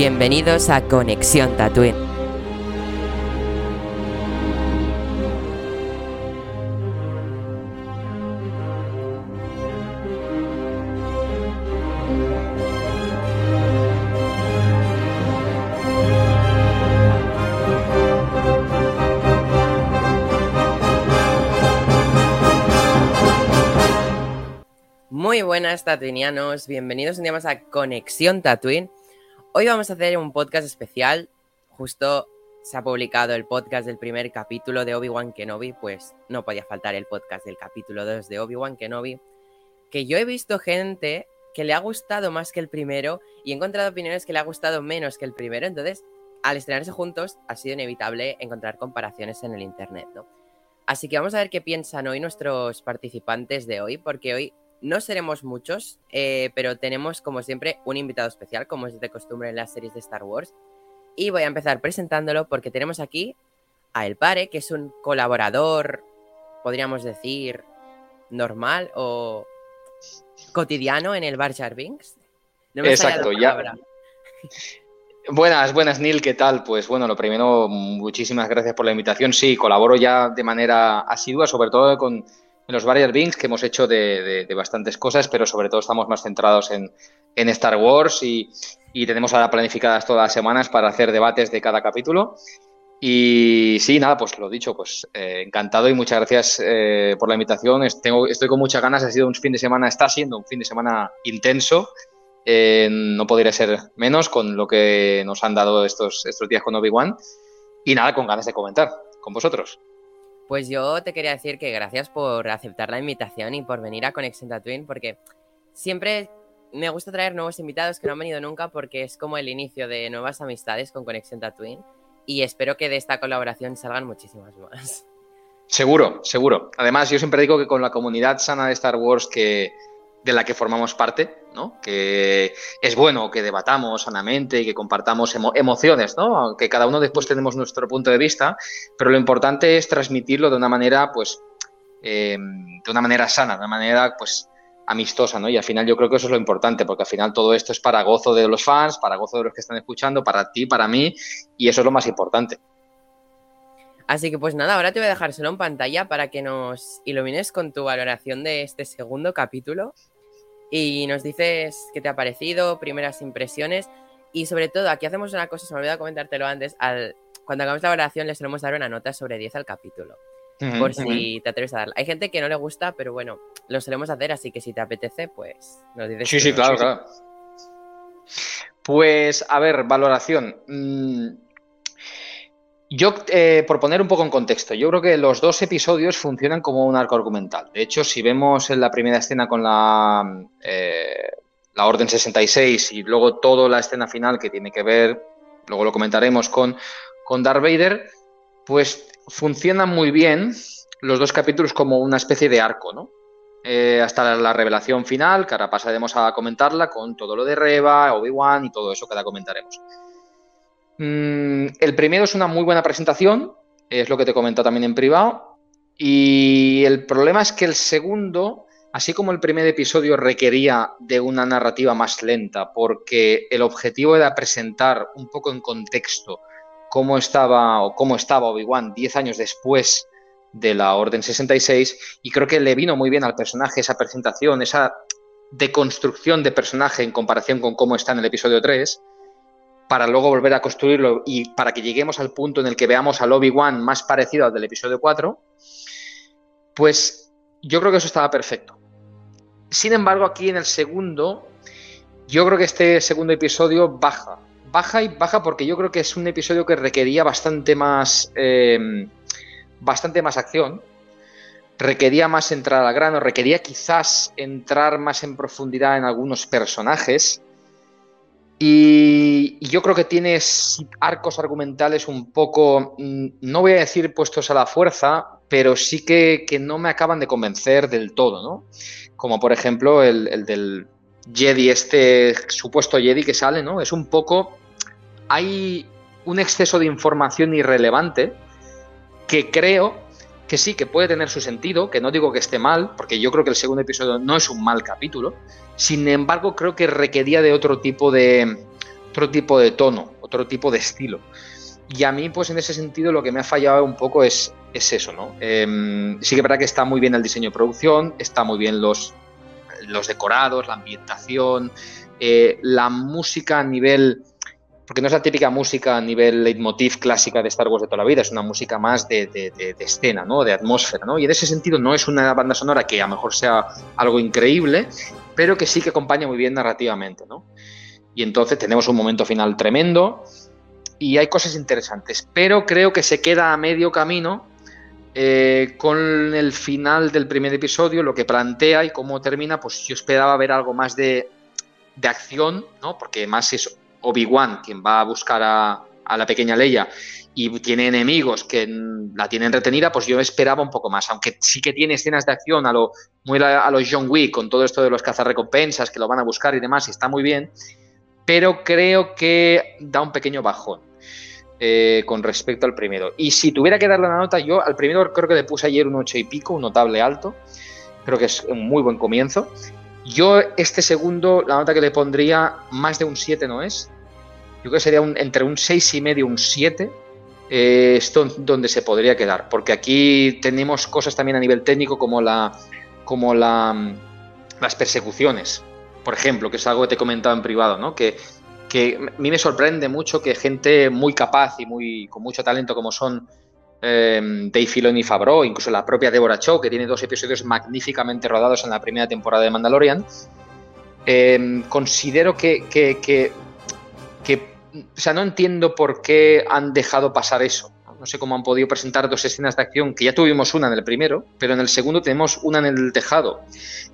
Bienvenidos a Conexión Tatooine. Muy buenas tatuinianos, bienvenidos un día más a Conexión Tatooine. Hoy vamos a hacer un podcast especial. Justo se ha publicado el podcast del primer capítulo de Obi-Wan Kenobi, pues no podía faltar el podcast del capítulo 2 de Obi-Wan Kenobi. Que yo he visto gente que le ha gustado más que el primero y he encontrado opiniones que le ha gustado menos que el primero. Entonces, al estrenarse juntos, ha sido inevitable encontrar comparaciones en el internet, ¿no? Así que vamos a ver qué piensan hoy nuestros participantes de hoy, porque hoy no seremos muchos, eh, pero tenemos como siempre un invitado especial, como es de costumbre en las series de Star Wars. Y voy a empezar presentándolo porque tenemos aquí a El Pare, que es un colaborador, podríamos decir, normal o cotidiano en el Bar Jar Binks. No me Exacto, ya. Buenas, buenas Neil, ¿qué tal? Pues bueno, lo primero, muchísimas gracias por la invitación. Sí, colaboro ya de manera asidua, sobre todo con en los varios Bings que hemos hecho de, bastantes cosas, pero sobre todo estamos más centrados en, Star Wars y, tenemos ahora planificadas todas las semanas para hacer debates de cada capítulo. Y sí, nada, pues lo dicho, pues eh, encantado y muchas gracias eh, por la invitación. estoy con muchas ganas, ha sido un fin de semana, está siendo un fin de semana intenso. Eh, no podría ser menos con lo que nos han dado estos, estos días con Obi-Wan. Y nada, con ganas de comentar con vosotros. Pues yo te quería decir que gracias por aceptar la invitación y por venir a Conexión Tatooine, porque siempre me gusta traer nuevos invitados que no han venido nunca porque es como el inicio de nuevas amistades con Conexión Tatooine y espero que de esta colaboración salgan muchísimas más. Seguro, seguro. Además, yo siempre digo que con la comunidad sana de Star Wars que, de la que formamos parte, ¿no? Que es bueno que debatamos sanamente y que compartamos emociones, ¿no? Aunque cada uno después tenemos nuestro punto de vista, pero lo importante es transmitirlo de una manera, pues, em, de una manera sana, de una manera, pues, amistosa, ¿no? Y al final yo creo que eso es lo importante, porque al final todo esto es para gozo de los fans, para gozo de los que están escuchando, para ti, para mí, y eso es lo más importante. Así que pues nada, ahora te voy a dejar solo en pantalla para que nos ilumines con tu valoración de este segundo capítulo y nos dices qué te ha parecido, primeras impresiones y sobre todo aquí hacemos una cosa, se me olvidó comentártelo antes, al, cuando hagamos la valoración le solemos dar una nota sobre 10 al capítulo. por si te atreves a darla. Hay gente que no le gusta, pero bueno, lo solemos hacer, así que si te apetece, pues nos dices. Sí, sí, claro, claro. Pues, a ver, valoración. Mm, yo, eh, por poner un poco en contexto, yo creo que los dos episodios funcionan como un arco argumental. De hecho, si vemos en la primera escena con la, eh, la Orden 66 y luego toda la escena final que tiene que ver, luego lo comentaremos con, con Darth Vader, pues funcionan muy bien los dos capítulos como una especie de arco, ¿no? Eh, hasta la, revelación final, que ahora pasaremos a comentarla con todo lo de Reva, Obi-Wan y todo eso que ahora comentaremos. Mm, el primero es una muy buena presentación, es lo que te he comentado también en privado. Y el problema es que el segundo, así como el primer episodio requería de una narrativa más lenta, porque el objetivo era presentar un poco en contexto cómo estaba o cómo estaba Obi-Wan 10 años después de la Orden 66, y creo que le vino muy bien al personaje esa presentación, esa deconstrucción de personaje en comparación con cómo está en el episodio 3 para luego volver a construirlo y para que lleguemos al punto en el que veamos al Obi-Wan más parecido al del episodio 4, pues yo creo que eso estaba perfecto. Sin embargo, aquí en el segundo, yo creo que este segundo episodio baja. Baja y baja porque yo creo que es un episodio que requería bastante más. Eh, bastante más acción. Requería más entrar al grano, requería quizás entrar más en profundidad en algunos personajes. Y, yo creo que tienes arcos argumentales un poco, mm, no voy a decir puestos a la fuerza, pero sí que, no me acaban de convencer del todo, ¿no? Como por ejemplo el, del Jedi, este supuesto Jedi que sale, ¿no? Es un poco, hay un exceso de información irrelevante que creo que sí, que puede tener su sentido, que no digo que esté mal, porque yo creo que el segundo episodio no es un mal capítulo, sin embargo creo que requería de otro tipo de, otro tipo de tono, otro tipo de estilo. Y a mí, pues en ese sentido, lo que me ha fallado un poco es, es eso, ¿no? Em, sí que es verdad que está muy bien el diseño de producción, está muy bien los, los decorados, la ambientación, eh, la música a nivel porque no es la típica música a nivel leitmotiv clásica de Star Wars de toda la vida, es una música más de, escena, ¿no? de atmósfera. ¿no? Y en ese sentido no es una banda sonora que a lo mejor sea algo increíble, pero que sí que acompaña muy bien narrativamente. ¿no? Y entonces tenemos un momento final tremendo y hay cosas interesantes, pero creo que se queda a medio camino eh, con el final del primer episodio, lo que plantea y cómo termina, pues yo esperaba ver algo más de, de acción, ¿no? porque más es Obi-Wan, quien va a buscar a, la pequeña Leia, y tiene enemigos que la tienen retenida, pues yo esperaba un poco más. Aunque sí que tiene escenas de acción a lo muy a los John Wick, con todo esto de los cazarrecompensas que lo van a buscar y demás, y está muy bien. Pero creo que da un pequeño bajón eh, con respecto al primero. Y si tuviera que darle una nota, yo al primero creo que le puse ayer un 8 y pico, un notable alto. Creo que es un muy buen comienzo. Yo, este segundo, la nota que le pondría, más de un 7 no es. Yo creo que sería entre un 6 y medio, un 7. Eh, esto donde se podría quedar. Porque aquí tenemos cosas también a nivel técnico como la. como la, las persecuciones. Por ejemplo, que es algo que te he comentado en privado, ¿no? Que, que a mí me sorprende mucho que gente muy capaz y muy con mucho talento como son eh, Dave Filoni y Favreau, incluso la propia Deborah Chow, que tiene dos episodios magníficamente rodados en la primera temporada de Mandalorian, em, considero que, o sea, no entiendo por qué han dejado pasar eso. No sé cómo han podido presentar dos escenas de acción, que ya tuvimos una en el primero, pero en el segundo tenemos una en el tejado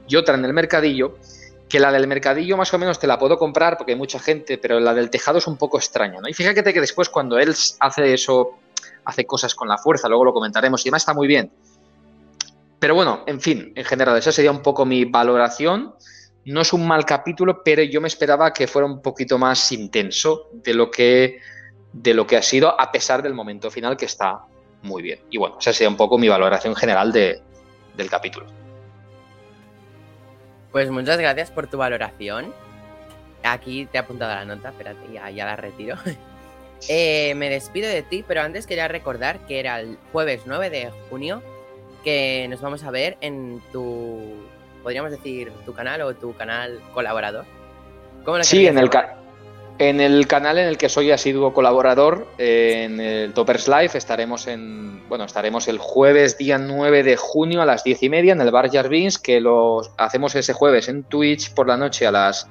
y otra en el mercadillo, que la del mercadillo más o menos te la puedo comprar porque hay mucha gente, pero la del tejado es un poco extraña, ¿no? Y fíjate que después cuando él hace eso hace cosas con la fuerza, luego lo comentaremos y demás, está muy bien. Pero bueno, en fin, en general, esa sería un poco mi valoración. No es un mal capítulo, pero yo me esperaba que fuera un poquito más intenso de lo que, de lo que ha sido, a pesar del momento final que está muy bien. Y bueno, esa sería un poco mi valoración general de, del capítulo. Pues muchas gracias por tu valoración. Aquí te he apuntado la nota, espérate, ya, ya la retiro. Eh, me despido de ti, pero antes quería recordar que era el jueves 9 de junio que nos vamos a ver en tu, podríamos decir, tu canal o tu canal colaborador. ¿Cómo sí, en el, en el canal en el que soy asiduo colaborador, en el Toppers Live, estaremos en, bueno, estaremos el jueves día 9 de junio a las 10 y media en el Bar Jarvins, que lo hacemos ese jueves en Twitch por la noche a las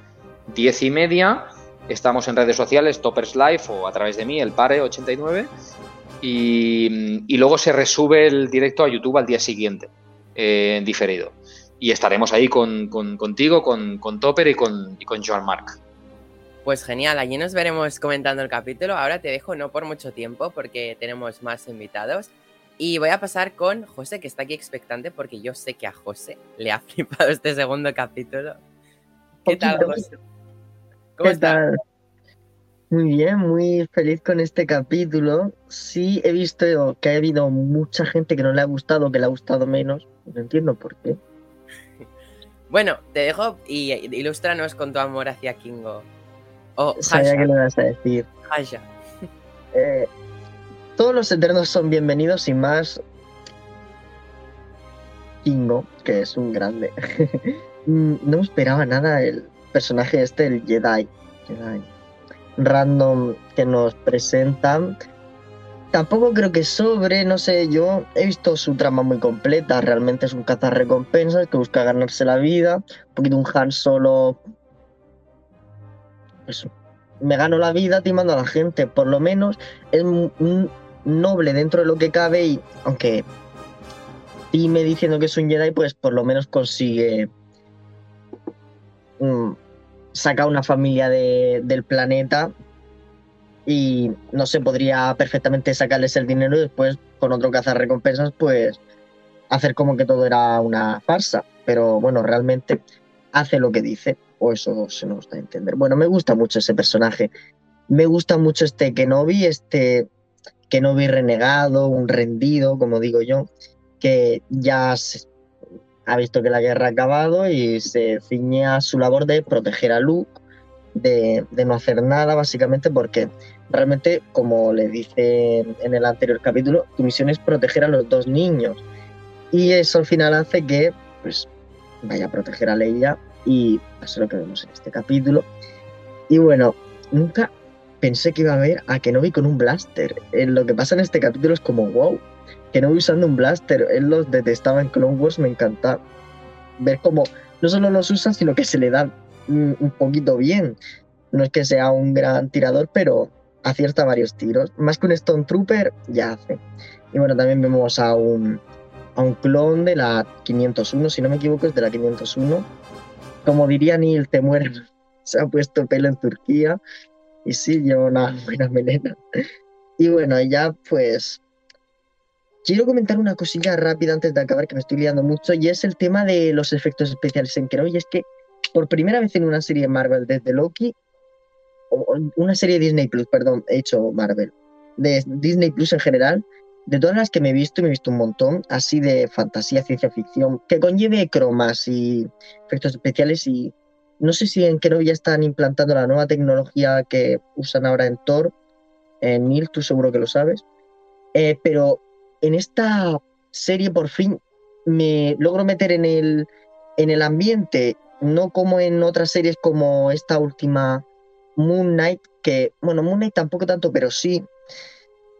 10 y media Estamos en redes sociales, Toppers Live o a través de mí, el Pare89. Y, luego se resube el directo a YouTube al día siguiente, eh, diferido. Y estaremos ahí con, contigo, con, Topper y con, y con Joan Mark. Pues genial, allí nos veremos comentando el capítulo. Ahora te dejo no por mucho tiempo porque tenemos más invitados. Y voy a pasar con José, que está aquí expectante porque yo sé que a José le ha flipado este segundo capítulo. ¿Qué tal, José? ¿Cómo estás? Muy bien, muy feliz con este capítulo. Sí, he visto que ha habido mucha gente que no le ha gustado, que le ha gustado menos. No entiendo por qué. Bueno, te dejo y ilústranos con tu amor hacia Kingo. Oh, Sabía que lo vas a decir. Eh, todos los eternos son bienvenidos y más Kingo, que es un grande. Mm, no esperaba nada el personaje este, el Jedi, random que nos presentan. Tampoco creo que sobre, no sé, yo he visto su trama muy completa, realmente es un cazarrecompensas que busca ganarse la vida, un poquito un Han solo... Eso, me gano la vida timando a la gente, por lo menos es noble dentro de lo que cabe y aunque time diciendo que es un Jedi, pues por lo menos consigue saca una familia del planeta y no se podría perfectamente sacarles el dinero y después con otro cazar recompensas pues hacer como que todo era una farsa. Pero bueno, realmente hace lo que dice, o eso se nos da a entender. Bueno, me gusta mucho ese personaje. Me gusta mucho este Kenobi, este Kenobi renegado, un rendido, como digo yo, que ya ha visto que la guerra ha acabado y se ciñe a su labor de proteger a Luke de, de, no hacer nada, básicamente, porque realmente, como le dice en el anterior capítulo, tu misión es proteger a los dos niños. Y eso al final hace que pues, vaya a proteger a Leia y eso es lo que vemos en este capítulo. Y bueno, nunca pensé que iba a ver a Kenobi con un blaster. Eh, lo que pasa en este capítulo es como, wow, Kenobi usando un blaster. Él los detestaba en Clone Wars, me encanta ver cómo no solo los usa, sino que se le da un poquito bien. No es que sea un gran tirador, pero acierta varios tiros. Más que un Stone Trooper, ya hace. Y bueno, también vemos a un, a un clon de la 501, si no me equivoco, es de la 501. Como diría Neil, te mueres. Se ha puesto pelo en Turquía y sí, lleva una buena melena. Y bueno, ya pues Quiero comentar una cosilla rápida antes de acabar, que me estoy liando mucho, y es el tema de los efectos especiales en Kenobi. Es que por primera vez en una serie Marvel desde Loki, una serie Disney Plus, perdón, he hecho Marvel, de Disney Plus en general, de todas las que me he visto, me he visto un montón, así de fantasía, ciencia ficción, que conlleve cromas y efectos especiales y no sé si en Kenobi ya están implantando la nueva tecnología que usan ahora en Thor. En Neil, tú seguro que lo sabes. Eh, pero en esta serie por fin me logro meter en el, en el ambiente, no como en otras series como esta última Moon Knight, que, bueno, Moon Knight tampoco tanto, pero sí,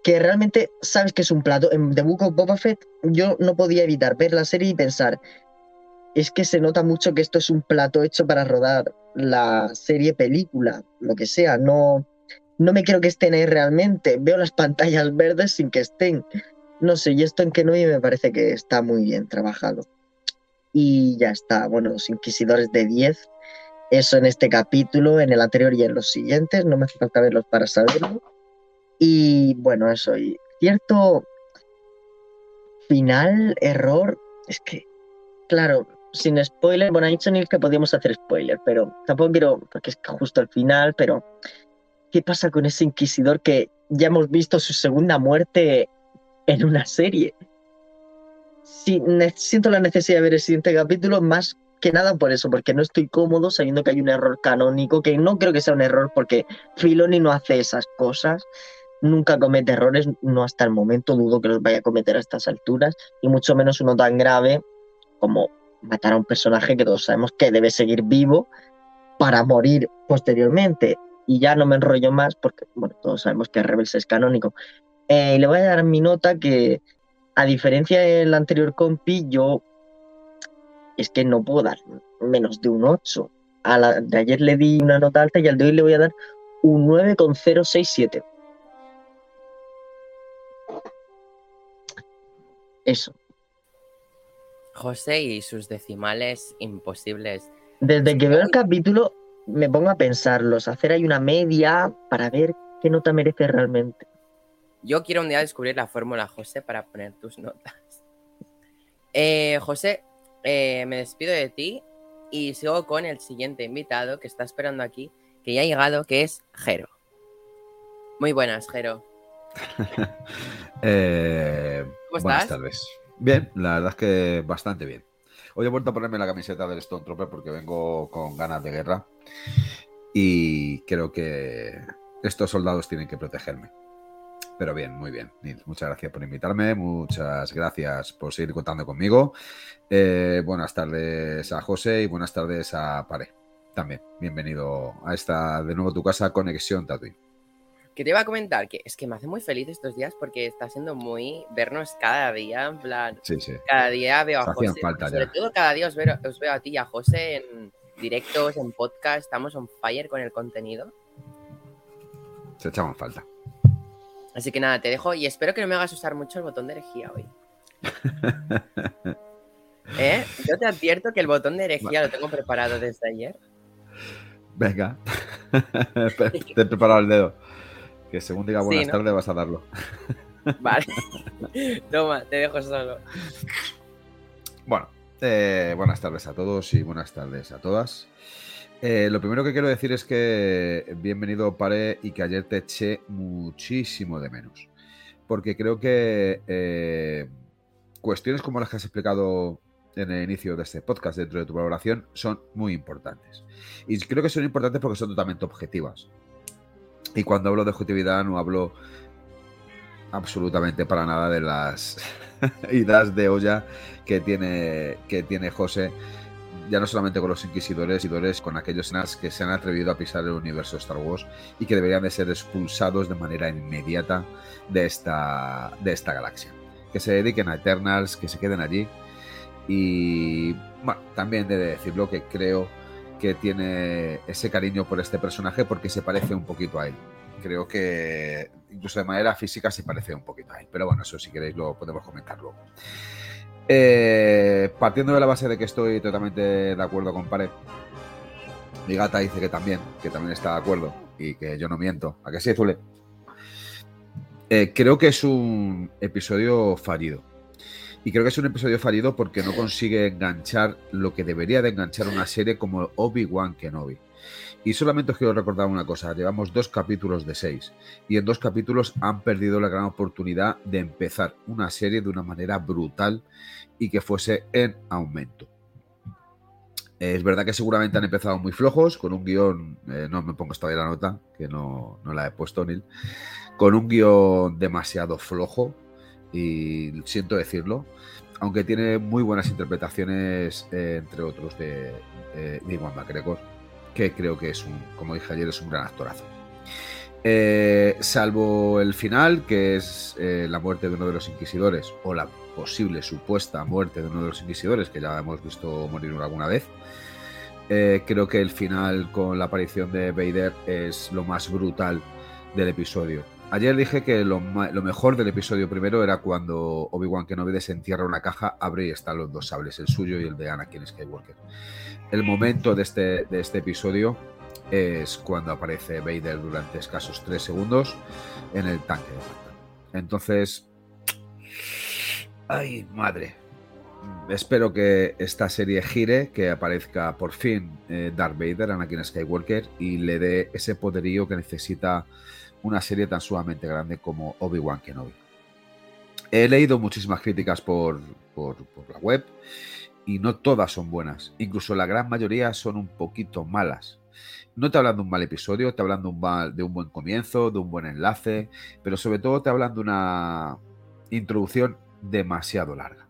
que realmente sabes que es un plato. En The Book of Boba Fett yo no podía evitar ver la serie y pensar, es que se nota mucho que esto es un plato hecho para rodar la serie, película, lo que sea. No, no me creo que estén ahí realmente. Veo las pantallas verdes sin que estén. No sé, y esto en no me parece que está muy bien trabajado. Y ya está. Bueno, los Inquisidores de 10. Eso en este capítulo, en el anterior y en los siguientes. No me hace falta verlos para saberlo. Y bueno, eso. Y cierto final, error. Es que, claro, sin spoiler, bueno, ha dicho Neil que podíamos hacer spoiler, pero tampoco quiero, porque es justo al final, pero ¿qué pasa con ese inquisidor que ya hemos visto su segunda muerte en una serie? Siento la necesidad de ver el siguiente capítulo más que nada por eso, porque no estoy cómodo sabiendo que hay un error canónico, que no creo que sea un error porque Filoni no hace esas cosas, nunca comete errores, no hasta el momento, dudo que los vaya a cometer a estas alturas, y mucho menos uno tan grave como matar a un personaje que todos sabemos que debe seguir vivo para morir posteriormente. Y ya no me enrollo más porque, bueno, todos sabemos que Rebels es canónico. Eh, le voy a dar mi nota que, a diferencia del anterior compi, yo es que no puedo dar menos de un 8. A la de ayer le di una nota alta y al de hoy le voy a dar un 9,067. Eso. José y sus decimales imposibles. Desde que veo el capítulo me pongo a pensarlos, hacer ahí una media para ver qué nota merece realmente. Yo quiero un día descubrir la fórmula, José, para poner tus notas. Eh, José, eh, me despido de ti y sigo con el siguiente invitado que está esperando aquí, que ya ha llegado, que es Jero. Muy buenas, Jero. Eh, ¿Cómo buenas estás? tardes. Bien, la verdad es que bastante bien. Hoy he vuelto a ponerme la camiseta del Stone Trooper porque vengo con ganas de guerra y creo que estos soldados tienen que protegerme. Pero bien, muy bien. muchas gracias por invitarme, muchas gracias por seguir contando conmigo. Eh, buenas tardes a José y buenas tardes a Pare. También, bienvenido a esta de nuevo tu casa, Conexión Tatooine que te iba a comentar que es que me hace muy feliz estos días porque está siendo muy vernos cada día, en plan, sí, sí. cada día veo a José, sobre todo cada día os veo, os veo a ti y a José en directos, en podcast, estamos on fire con el contenido. Se echamos falta. Así que nada, te dejo y espero que no me hagas usar mucho el botón de herejía hoy. ¿Eh? Yo te advierto que el botón de herejía lo tengo preparado desde ayer. Venga, te he preparado el dedo. Que según diga buenas tardes vas a darlo. Vale. Toma, te dejo solo. Bueno, eh, buenas tardes a todos y buenas tardes a todas. Eh, lo primero que quiero decir es que bienvenido Pare y que ayer te eché muchísimo de menos. Porque creo que eh, cuestiones como las que has explicado en el inicio de este podcast dentro de tu valoración son muy importantes. Y creo que son importantes porque son totalmente objetivas. Y cuando hablo de objetividad no hablo absolutamente para nada de las idas de olla que tiene, que tiene José, ya no solamente con los inquisidores, y con aquellos que se han atrevido a pisar el universo de Star Wars y que deberían de ser expulsados de manera inmediata de esta, de esta galaxia. Que se dediquen a Eternals, que se queden allí. Y bueno, también de decirlo que creo que tiene ese cariño por este personaje porque se parece un poquito a él. Creo que incluso de manera física se parece un poquito a él. Pero bueno, eso si queréis lo podemos comentar luego. Eh, partiendo de la base de que estoy totalmente de acuerdo con Pared, mi gata dice que también, que también está de acuerdo y que yo no miento. ¿A que sí, Zule? Eh, creo que es un episodio fallido. Y creo que es un episodio fallido porque no consigue enganchar lo que debería de enganchar una serie como Obi-Wan Kenobi. Y solamente os quiero recordar una cosa, llevamos dos capítulos de seis y en dos capítulos han perdido la gran oportunidad de empezar una serie de una manera brutal y que fuese en aumento. Es verdad que seguramente han empezado muy flojos, con un guion, eh, no me pongo todavía la nota, que no, la he puesto, Neil, con un guion demasiado flojo, y siento decirlo, aunque tiene muy buenas interpretaciones, eh, entre otros, de, de Iwan McGregor que creo que es un, como dije ayer, es un gran actorazo. Eh, salvo el final, que es eh, la muerte de uno de los inquisidores, o la posible supuesta muerte de uno de los inquisidores, que ya hemos visto morir alguna vez. Eh, creo que el final con la aparición de Vader es lo más brutal del episodio. Ayer dije que lo, mejor del episodio primero era cuando Obi-Wan Kenobi desentierra una caja, abre y están los dos sables, el suyo y el de Anakin Skywalker. El momento de este, este episodio es cuando aparece Vader durante escasos tres segundos en el tanque de Entonces, ay madre, espero que esta serie gire, que aparezca por fin eh, Darth Vader, Anakin Skywalker, y le dé ese poderío que necesita una serie tan sumamente grande como Obi-Wan Kenobi. He leído muchísimas críticas por, la web y no todas son buenas. Incluso la gran mayoría son un poquito malas. No te hablan de un mal episodio, te hablan de un, de un buen comienzo, de un buen enlace, pero sobre todo te hablan de una introducción demasiado larga.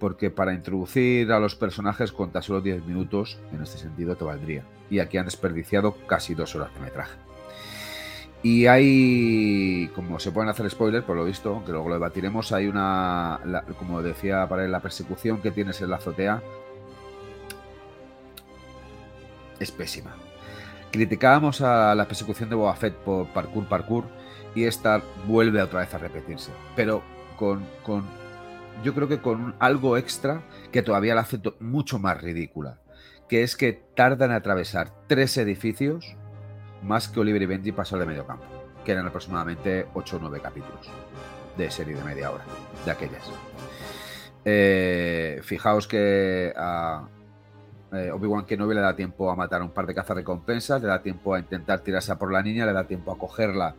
Porque para introducir a los personajes con tan solo 10 minutos, en este sentido, te valdría. Y aquí han desperdiciado casi dos horas de metraje. Y hay, como se pueden hacer spoilers, por lo visto, que luego lo debatiremos, hay una, como decía para la persecución que tienes en la azotea es pésima. Criticábamos a la persecución de Boba Fett por parkour, parkour, y esta vuelve otra vez a repetirse, pero con, con yo creo que con algo extra que todavía la hace mucho más ridícula, que es que tardan en atravesar tres edificios más que Oliver y Benji pasó de medio campo, que eran aproximadamente 8 o 9 capítulos de serie de media hora, de aquellas. Eh, fijaos que a eh, Obi-Wan Kenobi le da tiempo a matar a un par de cazarrecompensas, le da tiempo a intentar tirarse por la niña, le da tiempo a cogerla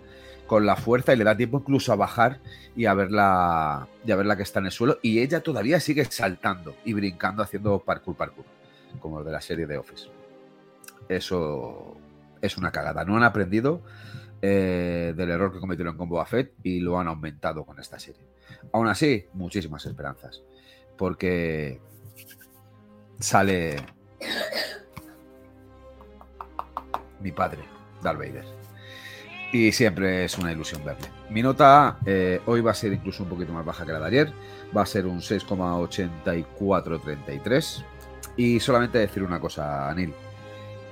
con la fuerza y le da tiempo incluso a bajar y a verla, y a verla que está en el suelo. Y ella todavía sigue saltando y brincando haciendo parkour, parkour, como de la serie de Office. Eso es una cagada. No han aprendido eh, del error que cometieron con Boba Fett y lo han aumentado con esta serie. Aún así, muchísimas esperanzas. Porque sale mi padre, Darth Vader. Y siempre es una ilusión verle. Mi nota eh, hoy va a ser incluso un poquito más baja que la de ayer. Va a ser un 6,8433. Y solamente decir una cosa, Anil.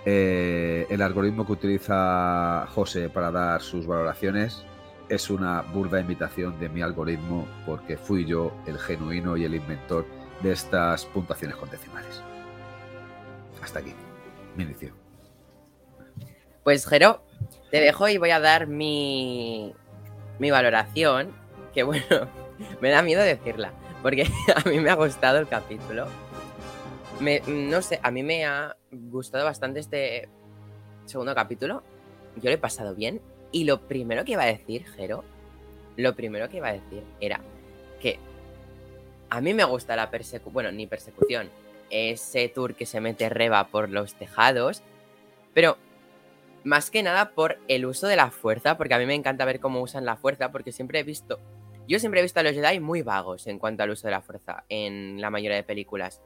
Eh, el algoritmo que utiliza José para dar sus valoraciones es una burda imitación de mi algoritmo porque fui yo el genuino y el inventor de estas puntuaciones con decimales. Hasta aquí, mi inicio. Pues Jero, te dejo y voy a dar mi, mi valoración, que bueno, me da miedo decirla, porque a mí me ha gustado el capítulo no sé, a mí me ha gustado bastante este segundo capítulo. Yo lo he pasado bien. Y lo primero que iba a decir, Jero, lo primero que iba a decir era que a mí me gusta la persecución, bueno, ni persecución, ese tour que se mete Reba por los tejados, pero más que nada por el uso de la fuerza, porque a mí me encanta ver cómo usan la fuerza, porque siempre he visto, yo siempre he visto a los Jedi muy vagos en cuanto al uso de la fuerza en la mayoría de películas.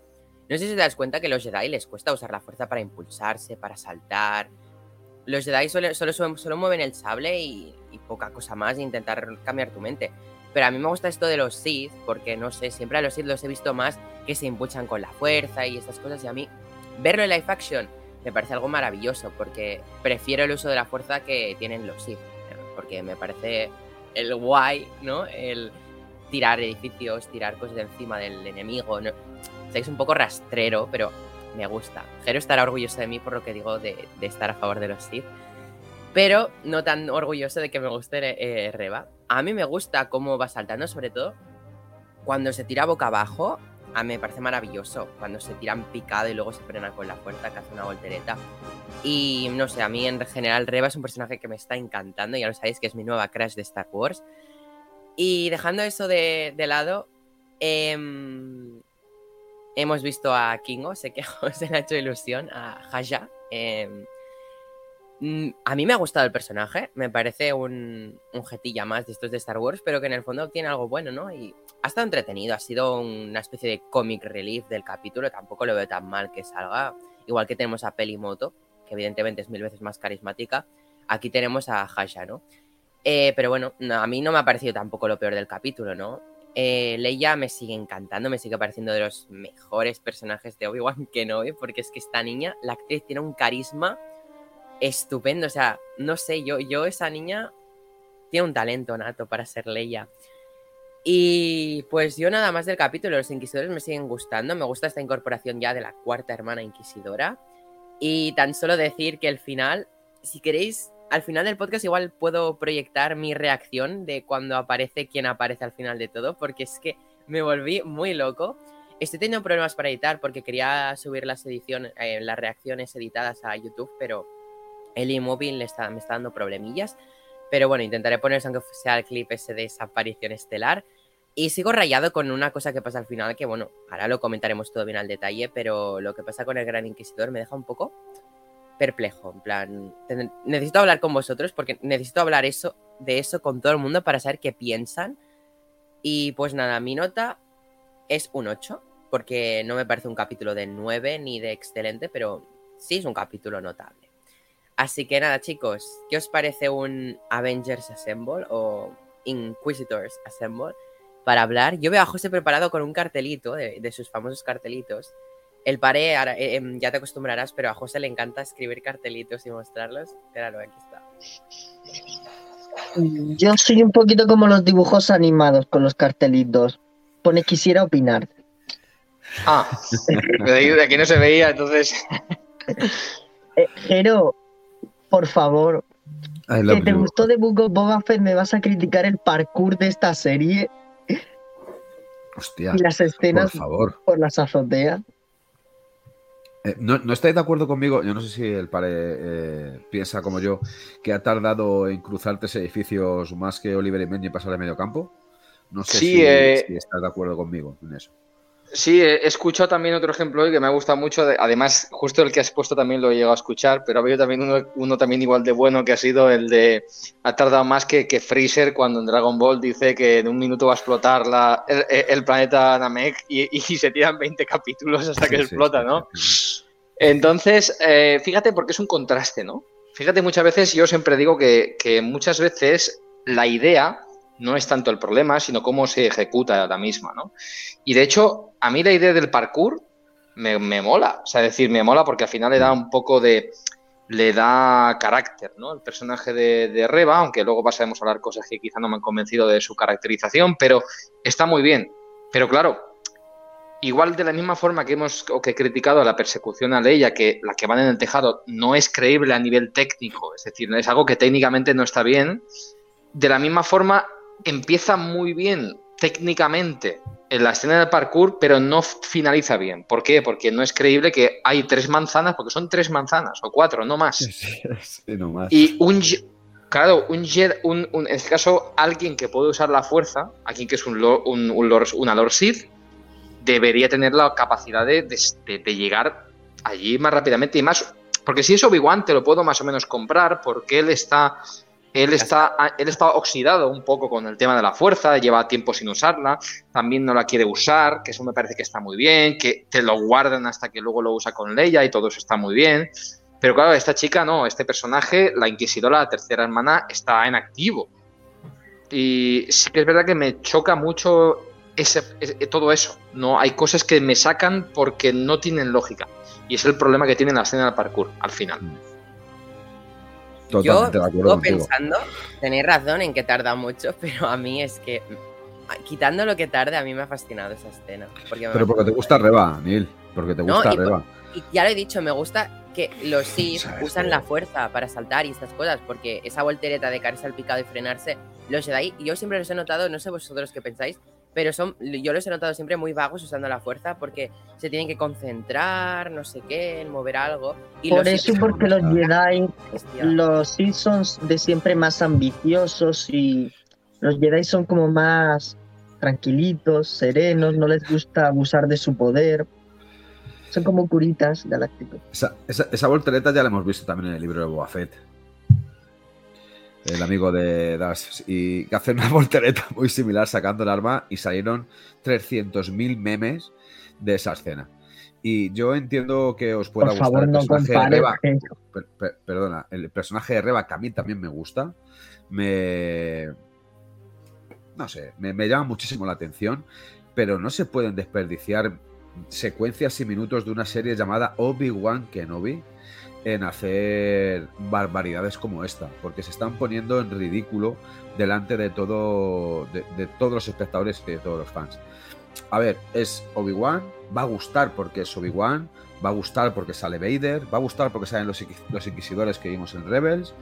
No sé si te das cuenta que los Jedi les cuesta usar la fuerza para impulsarse, para saltar. Los Jedi solo, mueven el sable y, poca cosa más e intentar cambiar tu mente. Pero a mí me gusta esto de los Sith, porque no sé, siempre a los Sith los he visto más que se impulsan con la fuerza y estas cosas. Y a mí, verlo en live action me parece algo maravilloso, porque prefiero el uso de la fuerza que tienen los Sith. Porque me parece el guay, ¿no? El tirar edificios, tirar cosas de encima del enemigo. ¿no? Es un poco rastrero, pero me gusta. Jero estará orgulloso de mí por lo que digo de, estar a favor de los Sith. Pero no tan orgulloso de que me guste eh, Reba. A mí me gusta cómo va saltando, sobre todo cuando se tira boca abajo. A mí me parece maravilloso. Cuando se tiran picado y luego se frena con la fuerza, que hace una voltereta. Y no sé, a mí en general Reba es un personaje que me está encantando. Ya lo sabéis que es mi nueva crush de Star Wars. Y dejando eso de, lado, eh, Hemos visto a Kingo, sé que os ha hecho ilusión, a Haya. Em, mm, a mí me ha gustado el personaje, me parece un, un jetilla más de estos de Star Wars, pero que en el fondo tiene algo bueno, ¿no? Y ha estado entretenido, ha sido una especie de comic relief del capítulo, tampoco lo veo tan mal que salga. Igual que tenemos a Pelimoto, que evidentemente es mil veces más carismática, aquí tenemos a Haya, ¿no? Eh, pero bueno, a mí no me ha parecido tampoco lo peor del capítulo, ¿no? Eh, Leia me sigue encantando, me sigue pareciendo de los mejores personajes de Obi-Wan Kenobi, porque es que esta niña, la actriz tiene un carisma estupendo, o sea, no sé, yo, yo esa niña tiene un talento nato para ser Leia. Y pues yo nada más del capítulo, los inquisidores me siguen gustando, me gusta esta incorporación ya de la cuarta hermana inquisidora. Y tan solo decir que el final, si queréis al final del podcast igual puedo proyectar mi reacción de cuando aparece quien aparece al final de todo, porque es que me volví muy loco. Estoy teniendo problemas para editar porque quería subir las ediciones, eh, las reacciones editadas a YouTube, pero el iMovie me está dando problemillas. Pero bueno, intentaré poner aunque sea el clip ese de esa aparición estelar. Y sigo rayado con una cosa que pasa al final, que bueno, ahora lo comentaremos todo bien al detalle, pero lo que pasa con el Gran Inquisidor me deja un poco perplejo. En plan, necesito hablar con vosotros porque necesito hablar eso, de eso con todo el mundo para saber qué piensan. Y pues nada, mi nota es un 8, porque no me parece un capítulo de 9 ni de excelente, pero sí es un capítulo notable. Así que nada, chicos, ¿qué os parece un Avengers Assemble o Inquisitors Assemble para hablar? Yo veo a José preparado con un cartelito de sus famosos cartelitos el pare, eh, em, ya te acostumbrarás, pero a José le encanta escribir cartelitos y mostrarlos. Espéralo, aquí está. Yo soy un poquito como los dibujos animados con los cartelitos. Pone quisiera opinar. Ah, de aquí no se veía, entonces. Pero, eh, por favor, que te gustó de Book of Boba Fett, me vas a criticar el parkour de esta serie. Hostia. Y las escenas por, favor. por las azoteas. Eh, no, estáis de acuerdo conmigo? Yo no sé si el pare eh, piensa como yo que ha tardado en cruzar tres edificios más que Oliver y Mendy pasar de medio campo. No sé eh, si, estás de acuerdo conmigo en eso. Sí, he escuchado también otro ejemplo hoy que me ha gustado mucho. Además, justo el que has puesto también lo he llegado a escuchar, pero ha habido también uno, también igual de bueno que ha sido el de ha tardado más que, que Freezer cuando en Dragon Ball dice que en un minuto va a explotar la, el, planeta Namek y, se tiran 20 capítulos hasta que explota, ¿no? Entonces, eh, fíjate porque es un contraste, ¿no? Fíjate, muchas veces yo siempre digo que, muchas veces la idea no es tanto el problema, sino cómo se ejecuta la misma, ¿no? Y de hecho, a mí la idea del parkour me, mola, o sea, decir, me mola porque al final le da un poco de, le da carácter, ¿no? El personaje de, Reba, aunque luego pasaremos a hablar cosas que quizá no me han convencido de su caracterización, pero está muy bien. Pero claro, igual de la misma forma que hemos o que he criticado la persecución a Leia, que la que van en el tejado no es creíble a nivel técnico, es decir, es algo que técnicamente no está bien, de la misma forma empieza muy bien técnicamente en la escena del parkour, pero no finaliza bien. ¿Por qué? Porque no es creíble que hay tres manzanas, porque son tres manzanas o cuatro, no más. Y un, claro, un, un, en este caso, alguien que puede usar la fuerza, alguien que es un, un, una Lord Sith, debería tener la capacidad de, de llegar allí más rápidamente y más. Porque si es Obi-Wan, te lo puedo más o menos comprar, porque él está él está, él está oxidado un poco con el tema de la fuerza, lleva tiempo sin usarla, también no la quiere usar, que eso me parece que está muy bien, que te lo guardan hasta que luego lo usa con Leia y todo eso está muy bien. Pero claro, esta chica no, este personaje, la Inquisidora, la tercera hermana, está en activo. Y sí que es verdad que me choca mucho ese, todo eso. No, hay cosas que me sacan porque no tienen lógica. Y es el problema que tiene la escena del parkour al final. Mm. Yo sigo pensando, tenéis razón en que tarda mucho, pero a mí es que, quitando lo que tarde, a mí me ha fascinado esa escena. pero porque te gusta Reba, Neil, porque te gusta Reba. Y ya lo he dicho, me gusta que los Sith usan la fuerza para saltar y estas cosas, porque esa voltereta de caerse al picado y frenarse, los Jedi, yo siempre los he notado, no sé vosotros qué pensáis, pero son, yo los he notado siempre muy vagos usando la fuerza porque se tienen que concentrar, no sé qué, en mover algo. Y Por eso, porque los Jedi, los Sith son de siempre más ambiciosos y los Jedi son como más tranquilitos, serenos, no les gusta abusar de su poder. Son como curitas galácticos. Esa, esa, esa voltereta ya la hemos visto también en el libro de Boba Fett el amigo de Das, y que hace una voltereta muy similar sacando el arma y salieron 300.000 memes de esa escena. Y yo entiendo que os pueda gustar el personaje de Reba. perdona, el personaje de Reba que a mí también me gusta. Me. No sé, me, me llama muchísimo la atención. Pero no se pueden desperdiciar secuencias y minutos de una serie llamada Obi-Wan Kenobi en hacer barbaridades como esta, porque se están poniendo en ridículo delante de todo, de, todos los espectadores y de todos los fans. A ver, es Obi-Wan, va a gustar porque es Obi-Wan, va a gustar porque sale Vader, va a gustar porque salen los, los, inquisidores que vimos en Rebels,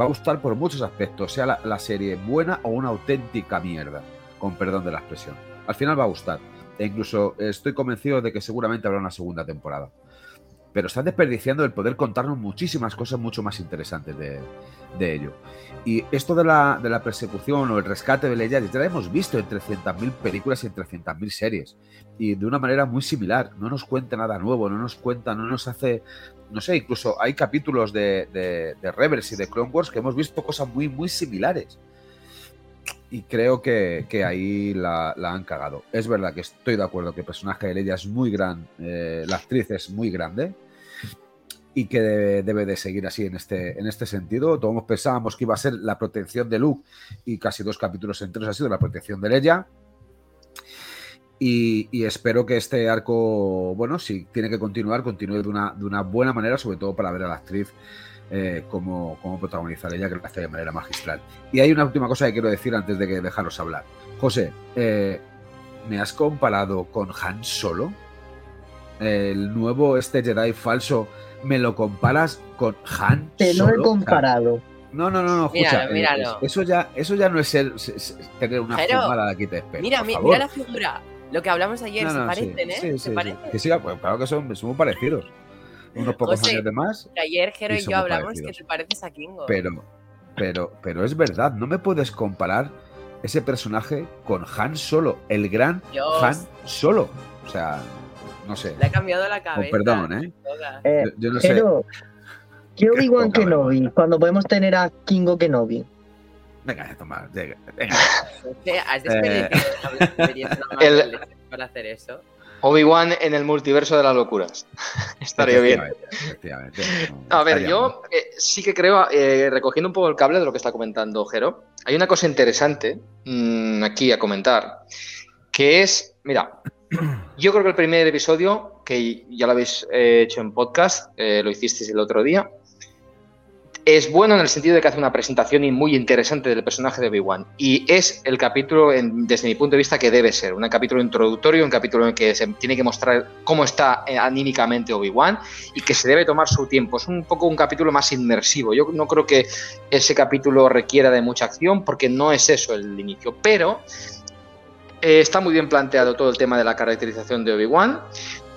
va a gustar por muchos aspectos, sea la, la serie buena o una auténtica mierda, con perdón de la expresión. Al final va a gustar. E incluso estoy convencido de que seguramente habrá una segunda temporada pero están desperdiciando el poder contarnos muchísimas cosas mucho más interesantes de, ello. Y esto de la, de la, persecución o el rescate de Leia ya lo hemos visto en 300.000 películas y en 300.000 series. Y de una manera muy similar. No nos cuenta nada nuevo, no nos cuenta, no nos hace. No sé, incluso hay capítulos de, de, de Rebels y de Clone Wars que hemos visto cosas muy, muy similares. Y creo que, ahí la, han cagado. Es verdad que estoy de acuerdo que el personaje de Leia es muy gran, eh, la actriz es muy grande, y que debe, de seguir así en este, en este sentido. Todos pensábamos que iba a ser la protección de Luke y casi dos capítulos enteros ha sido la protección de Leia. Y, espero que este arco, bueno, si tiene que continuar, continúe de una, de una buena manera, sobre todo para ver a la actriz eh, cómo, protagonizar ella, que lo hace de manera magistral. Y hay una última cosa que quiero decir antes de que dejaros hablar. José, eh, ¿me has comparado con Han Solo? El nuevo este Jedi falso me lo comparas con Han Te lo he comparado. No, no, no, no, escucha. Eh, míralo, Eso, ya, eso ya no es, ser, tener una fumada de aquí te espero. Mira, mira la figura. Lo que hablamos ayer, se parecen, ¿eh? Sí, ¿Se Que sí, pues, claro que son, son muy parecidos. Unos pocos años de más. ayer Jero y, yo hablamos que te pareces a Kingo. Pero, pero, pero es verdad, no me puedes comparar ese personaje con Han Solo, el gran Han Solo. O sea, no sé. Le ha cambiado la cabeza. perdón, ¿eh? eh yo, no sé. ¿Qué Obi-Wan Kenobi? Cuando podemos tener a Kingo Kenobi. Venga, toma, venga. Has desperdiciado eh... el... para hacer eso. Obi-Wan en el multiverso de las locuras. Estaría bien. A ver, yo eh, sí que creo, eh, recogiendo un poco el cable de lo que está comentando Jero, hay una cosa interesante mm, aquí a comentar, que es, mira, yo creo que el primer episodio, que ya lo habéis eh, hecho en podcast, lo hicisteis el otro día, es bueno en el sentido de que hace una presentación muy interesante del personaje de Obi-Wan. Y es el capítulo, desde mi punto de vista, que debe ser. Un capítulo introductorio, un capítulo en que se tiene que mostrar cómo está eh, anímicamente Obi-Wan y que se debe tomar su tiempo. Es un poco un capítulo más inmersivo. Yo no creo que ese capítulo requiera de mucha acción porque no es eso el inicio. Pero eh, está muy bien planteado todo el tema de la caracterización de Obi-Wan.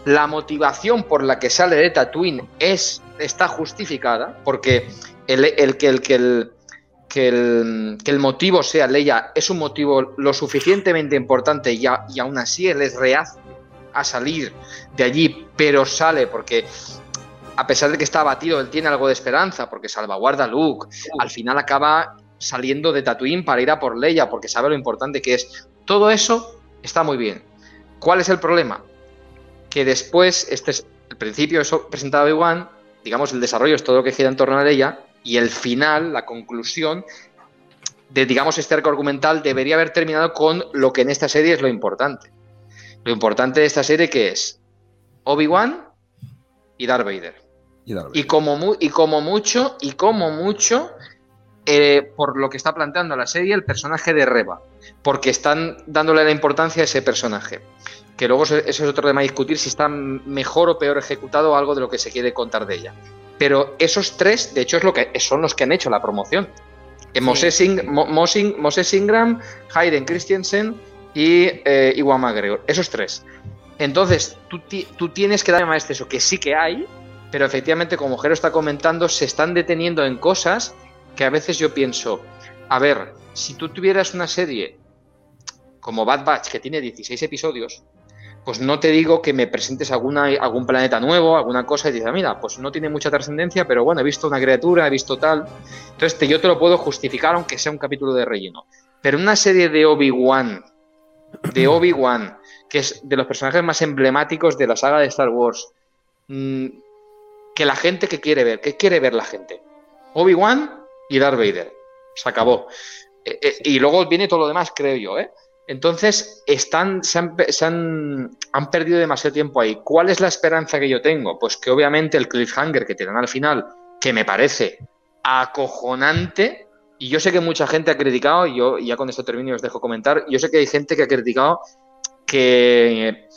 La motivación por la que sale de Tatooine es, está justificada, porque el, que, el, que, el, que, el, motivo sea Leia es un motivo lo suficientemente importante y, y aún así él es reacio a salir de allí, pero sale porque a pesar de que está abatido, él tiene algo de esperanza porque salvaguarda a Luke. Al final acaba saliendo de Tatooine para ir a por Leia porque sabe lo importante que es. Todo eso está muy bien. ¿Cuál es el problema? Que después, este es el principio eso presentado de Wan, digamos, el desarrollo es todo lo que gira en torno a Leia y el final, la conclusión de, digamos, este arco argumental debería haber terminado con lo que en esta serie es lo importante. Lo importante de esta serie que es Obi-Wan y Darth Vader. Y, como, y como mucho, y como mucho, eh, por lo que está planteando la serie, el personaje de Reba. Porque están dándole la importancia a ese personaje. Que luego eso es otro tema a discutir si está mejor o peor ejecutado algo de lo que se quiere contar de ella. Pero esos tres, de hecho, es lo que, son los que han hecho la promoción. Sí. Moses, Ingram, Hayden Christensen y eh, Iwan McGregor. Esos tres. Entonces, tú, tienes que darme más eso, que sí que hay, pero efectivamente, como Jero está comentando, se están deteniendo en cosas que a veces yo pienso, a ver, si tú tuvieras una serie como Bad Batch, que tiene 16 episodios, pues no te digo que me presentes alguna, algún planeta nuevo, alguna cosa y dices, mira, pues no tiene mucha trascendencia, pero bueno, he visto una criatura, he visto tal. Entonces yo te lo puedo justificar aunque sea un capítulo de relleno. Pero una serie de Obi-Wan, de Obi-Wan, que es de los personajes más emblemáticos de la saga de Star Wars. Mm, que la gente que quiere ver, ¿qué quiere ver la gente? Obi-Wan y Darth Vader. Se acabó. Eh, eh, y luego viene todo lo demás, creo yo, ¿eh? Entonces, están, se, han, han, perdido demasiado tiempo ahí. ¿Cuál es la esperanza que yo tengo? Pues que obviamente el cliffhanger que te dan al final, que me parece acojonante, y yo sé que mucha gente ha criticado, y yo ya con esto termino y os dejo comentar, yo sé que hay gente que ha criticado que,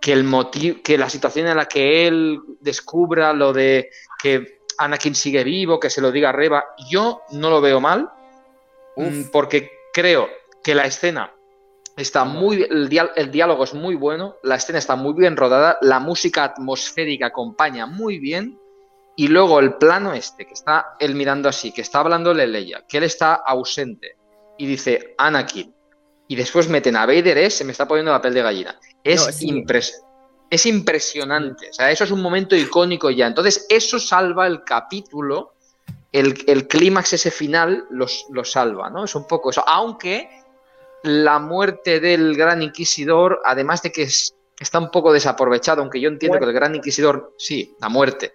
que, el motivo, que la situación en la que él descubra lo de que Anakin sigue vivo, que se lo diga a Reba, yo no lo veo mal, mm, porque creo que la escena está muy el, el, diálogo es muy bueno, la escena está muy bien rodada, la música atmosférica acompaña muy bien y luego el plano este que está él mirando así, que está hablando de Leia, que él está ausente y dice Anakin y después meten a Vader, ¿eh? se me está poniendo la piel de gallina. Es, es impresionante. O sea, eso es un momento icónico ya. Entonces, eso salva el capítulo, el, clímax ese final lo salva, ¿no? Es un poco eso. Aunque la muerte del Gran Inquisidor, además de que está un poco desaprovechado, aunque yo entiendo que el Gran Inquisidor, sí, la muerte,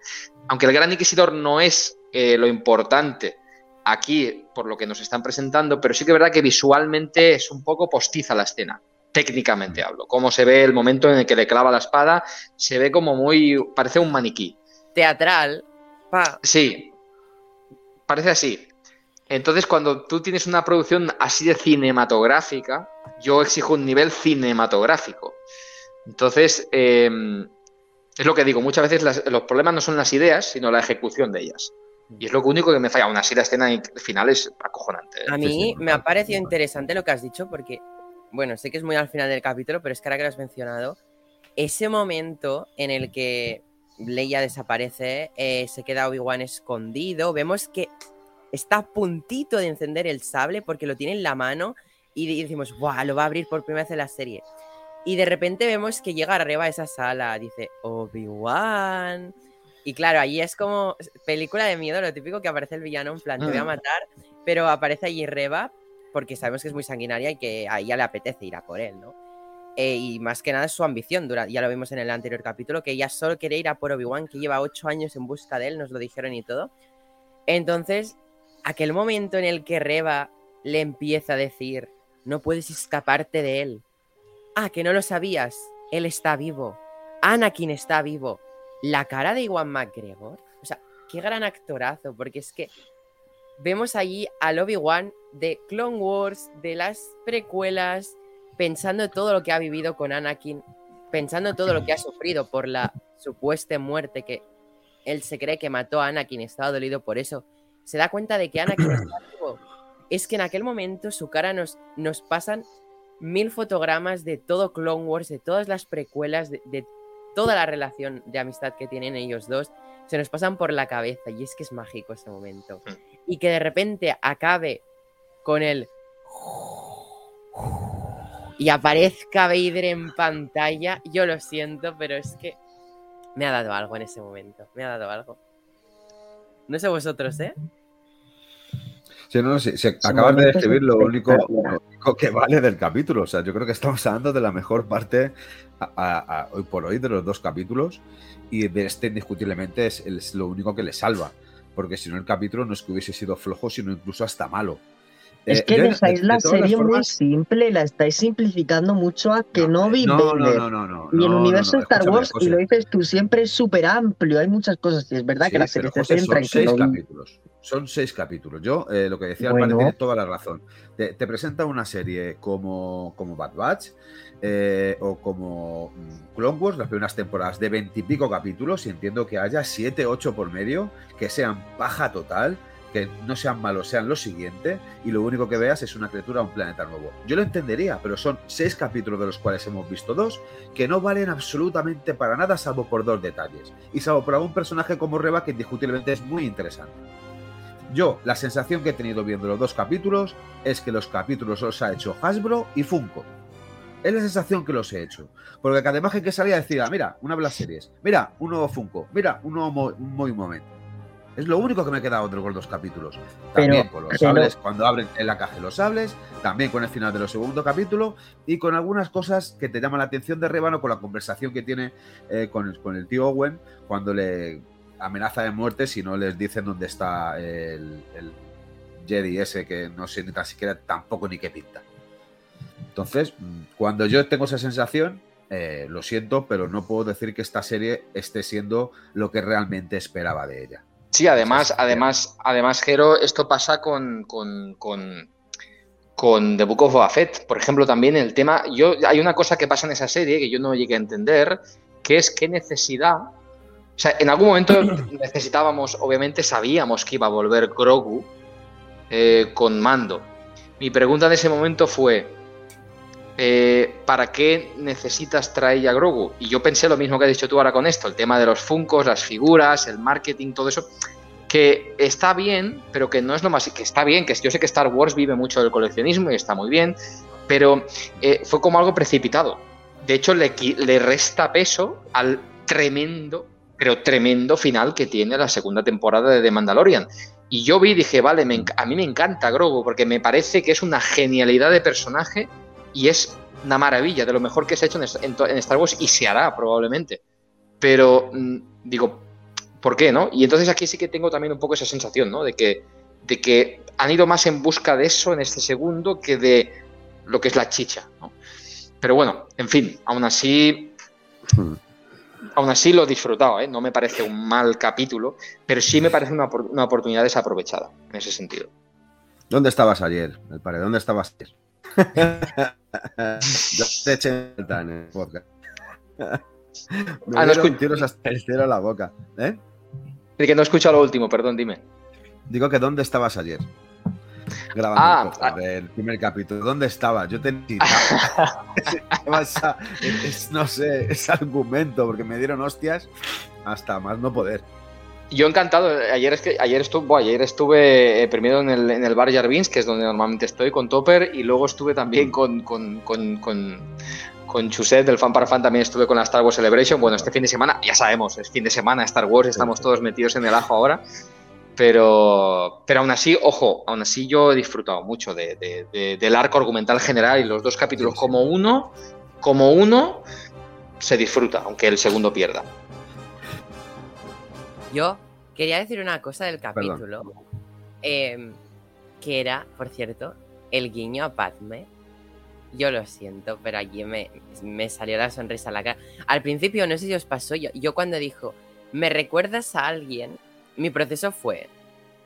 aunque el Gran Inquisidor no es eh, lo importante aquí por lo que nos están presentando, pero sí que es verdad que visualmente es un poco postiza la escena. Técnicamente hablo. Cómo se ve el momento en el que le clava la espada, se ve como muy. parece un maniquí. Teatral. Pa. Sí. Parece así. Entonces, cuando tú tienes una producción así de cinematográfica, yo exijo un nivel cinematográfico. Entonces, em, es lo que digo, muchas veces los problemas no son las ideas, sino la ejecución de ellas. Y es lo único que me falla. Aún así, la escena final es acojonante. ¿eh? A mí me ha parecido interesante lo que has dicho, porque, bueno, sé que es muy al final del capítulo, pero es que ahora que lo has mencionado, ese momento en el que Leia desaparece, eh, se queda Obi-Wan escondido, vemos que está a puntito de encender el sable porque lo tiene en la mano y decimos, ¡guau! Lo va a abrir por primera vez en la serie. Y de repente vemos que llega arriba a esa sala, dice, Obi-Wan y claro, ahí es como película de miedo, lo típico que aparece el villano en plan, te voy a mm. matar, pero aparece allí Reba, porque sabemos que es muy sanguinaria y que a ella le apetece ir a por él, ¿no? Eh, y más que nada es su ambición, ya lo vimos en el anterior capítulo, que ella solo quiere ir a por Obi-Wan, que lleva ocho años en busca de él, nos lo dijeron y todo. Entonces, aquel momento en el que Reba le empieza a decir, no puedes escaparte de él. Ah, que no lo sabías, él está vivo. Anakin está vivo la cara de Iwan McGregor, o sea, qué gran actorazo, porque es que vemos allí al Obi-Wan de Clone Wars, de las precuelas, pensando todo lo que ha vivido con Anakin, pensando todo lo que ha sufrido por la supuesta muerte que él se cree que mató a Anakin, estaba dolido por eso. Se da cuenta de que Anakin está vivo. Es que en aquel momento su cara nos, nos pasan mil fotogramas de todo Clone Wars, de todas las precuelas, de, de toda la relación de amistad que tienen ellos dos, se nos pasan por la cabeza y es que es mágico ese momento. Hmm. Y que de repente acabe con el... y aparezca Vader en pantalla, yo lo siento, pero es que me ha dado algo en ese momento, me ha dado algo. No sé vosotros, ¿eh? Sí, no, sí, acabas de describir lo único, que vale del capítulo. O sea, yo creo que estamos hablando de la mejor parte hoy por hoy de los dos capítulos y de este indiscutiblemente es, lo único que le salva. Porque si no, el capítulo no es que hubiese sido flojo, sino incluso hasta malo. Es eh, que dejáis la serie muy simple, la estáis simplificando mucho a que no, vive. No, no, no, no, Y el universo Star Wars, y lo dices tú, siempre es súper amplio, hay muchas cosas. Y es verdad que la serie se centra en seis capítulos. Son seis capítulos. Yo, eh, lo que decía bueno. tiene toda la razón. Te, presenta una serie como, como Bad Batch eh, o como mm, Clone Wars, las primeras temporadas de veintipico capítulos, y entiendo que haya siete, ocho por medio, que sean paja total que no sean malos, sean lo siguiente, y lo único que veas es una criatura, un planeta nuevo. Yo lo entendería, pero son seis capítulos de los cuales hemos visto dos que no valen absolutamente para nada, salvo por dos detalles, y salvo por algún personaje como Reba que indiscutiblemente es muy interesante. Yo, la sensación que he tenido viendo los dos capítulos es que los capítulos los ha hecho Hasbro y Funko. Es la sensación que los he hecho. Porque cada imagen que salía decía, mira, una de las series, mira, un nuevo Funko, mira, un nuevo Movimiento. Es lo único que me he quedado de los dos capítulos. También con los sables, cuando abren en la caja los sables, también con el final de los segundo capítulo y con algunas cosas que te llaman la atención de Rebano con la conversación que tiene eh, con, el tío Owen cuando le amenaza de muerte si no les dicen dónde está el, Jedi ese que no sé ni tan siquiera tampoco ni qué pinta. Entonces, mm, cuando yo tengo esa sensación, eh, lo siento, pero no puedo decir que esta serie esté siendo lo que realmente esperaba de ella. Sí, además, además, además, Jero, esto pasa con, con, con, con The Book of Boba Por ejemplo, también el tema. Yo, hay una cosa que pasa en esa serie que yo no llegué a entender, que es qué necesidad. O sea, en algún momento necesitábamos, obviamente sabíamos que iba a volver Grogu eh, con mando. Mi pregunta en ese momento fue: eh, ¿para qué necesitas traer a Grogu? Y yo pensé lo mismo que has dicho tú ahora con esto, el tema de los funcos, las figuras, el marketing, todo eso, que está bien, pero que no es lo más... que está bien, que yo sé que Star Wars vive mucho del coleccionismo y está muy bien, pero eh, fue como algo precipitado. De hecho, le, le resta peso al tremendo, pero tremendo final que tiene la segunda temporada de The Mandalorian. Y yo vi y dije, vale, a mí me encanta Grogu porque me parece que es una genialidad de personaje y es una maravilla, de lo mejor que se ha hecho en, Star Wars y se hará probablemente. Pero mm, digo, ¿por qué no? Y entonces aquí sí que tengo también un poco esa sensación, ¿no? De que, de que han ido más en busca de eso en este segundo que de lo que es la chicha, ¿no? Pero bueno, en fin, aún así... Hmm. Aún así lo he disfrutado, ¿eh? no me parece un mal capítulo, pero sí me parece una, una oportunidad desaprovechada en ese sentido. ¿Dónde estabas ayer, el padre? ¿Dónde estabas ayer? Yo te eché en el podcast. Me ah, no tiros hasta el cielo a la boca. ¿Eh? que no he escuchado lo último, perdón, dime. Digo que ¿dónde estabas ayer? Grabando ah, el, podcast, ah. primer capítulo. ¿Dónde estabas? Yo te es, no sé, es argumento, porque me dieron hostias hasta más no poder. Yo encantado. Ayer, es que, ayer, estuve, ayer estuve eh, primero en el, en el bar Jarvins, que es donde normalmente estoy, con Topper, y luego estuve también con, con, con, con, con Chuset del Fan para Fan, también estuve con la Star Wars Celebration. Bueno, este fin de semana, ya sabemos, es fin de semana, Star Wars, estamos todos metidos en el ajo ahora. Pero, pero aún así, ojo, aún así yo he disfrutado mucho de, del arco argumental general y los dos capítulos como uno, como uno, se disfruta, aunque el segundo pierda. Yo quería decir una cosa del capítulo, em, que era, por cierto, el guiño a Padme. Yo lo siento, pero allí me, me salió la sonrisa a la cara. Al principio, no sé si os pasó, yo, yo cuando dijo, ¿me recuerdas a alguien? Mi proceso fue,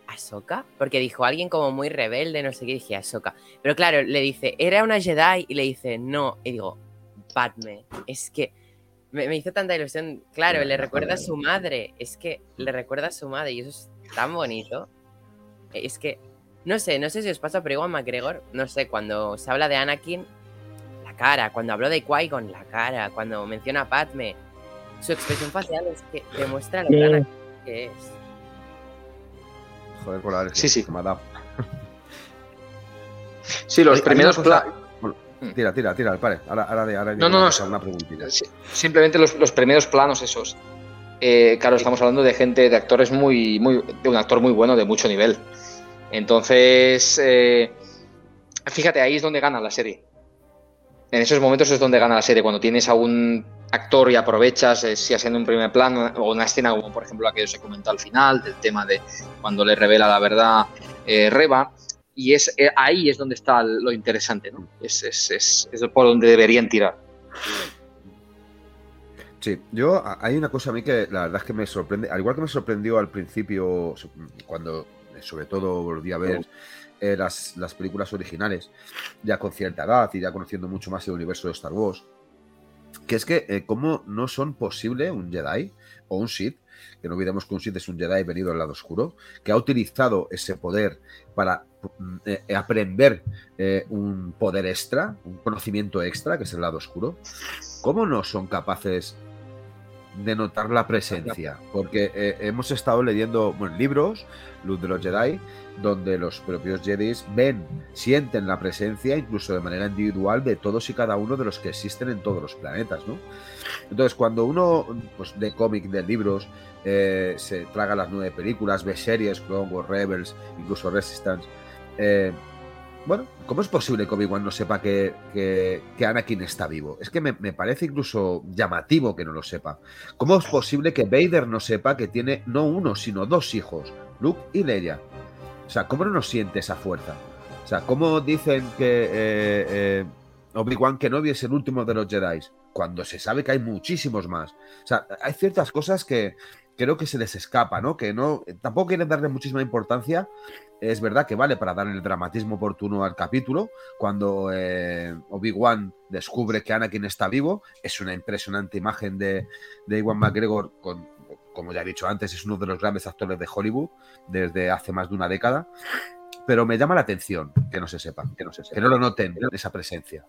¿Ahsoka? Porque dijo alguien como muy rebelde, no sé qué, dije Ahsoka. Pero claro, le dice, ¿era una Jedi? Y le dice, no. Y digo, Padme. Es que me, hizo tanta ilusión. Claro, le recuerda a su madre. Es que le recuerda a su madre y eso es tan bonito. Es que, no sé, no sé si os pasa, pero igual McGregor, no sé, cuando se habla de Anakin, la cara. Cuando habló de Qui-Gon, la cara. Cuando menciona a Padme, su expresión facial es que demuestra lo que que es. Joder, por la sí, sí. me ha dado. Sí, los primeros Hmm. Tira, tira, tira, vale. Ahora, ahora, ahora no, no, no, una preguntita. Simplemente los, los primeros planos esos. Eh, claro, estamos hablando de gente, de actores muy, muy, de un actor muy bueno, de mucho nivel. Entonces, eh, fíjate, ahí es donde gana la serie. En esos momentos es donde gana la serie, cuando tienes a un actor y aprovechas, eh, si haciendo un primer plano o una escena como por ejemplo la que os he comentado al final, del tema de cuando le revela la verdad Reba, y es eh, ahí es donde está lo interesante, ¿no? Es, es, es, es, por donde deberían tirar. Sí, yo hay una cosa a mí que la verdad es que me sorprende, al igual que me sorprendió al principio, cuando sobre todo volví a ver eh, las, las, películas originales, ya con cierta edad y ya conociendo mucho más el universo de Star Wars, que es que eh, cómo no son posible un Jedi o un Sith que no olvidemos que un Sith es un Jedi venido del lado oscuro, que ha utilizado ese poder para mm, eh, aprender eh, un poder extra, un conocimiento extra, que es el lado oscuro, ¿cómo no son capaces de notar la presencia? Porque eh, hemos estado leyendo libros, Luz de los Jedi, donde los propios Jedi ven, sienten la presencia, incluso de manera individual, de todos y cada uno de los que existen en todos los planetas, ¿no? Entonces, cuando uno, pues, de cómic, de libros, eh, se traga las nueve películas, ve series, Clone Wars, Rebels, incluso Resistance. Eh, bueno, ¿cómo es posible que Obi-Wan no sepa que, que, Anakin está vivo? Es que me, parece incluso llamativo que no lo sepa. ¿Cómo es posible que Vader no sepa que tiene no uno, sino dos hijos, Luke y Leia? O sea, ¿cómo no siente esa fuerza? O sea, ¿cómo dicen que eh, Obi-Wan Kenobi es el último de los Jedi? Cuando se sabe que hay muchísimos más. O sea, hay ciertas cosas que, creo que se les escapa, ¿no? Que no, tampoco quieren darle muchísima importancia. Es verdad que vale para dar el dramatismo oportuno al capítulo. Cuando eh, Obi-Wan descubre que Anakin está vivo, es una impresionante imagen de, de Iwan McGregor, como ya he dicho antes, es uno de los grandes actores de Hollywood desde hace más de una década. Pero me llama la atención que no se sepa, que no, se sepa, que no lo noten esa presencia.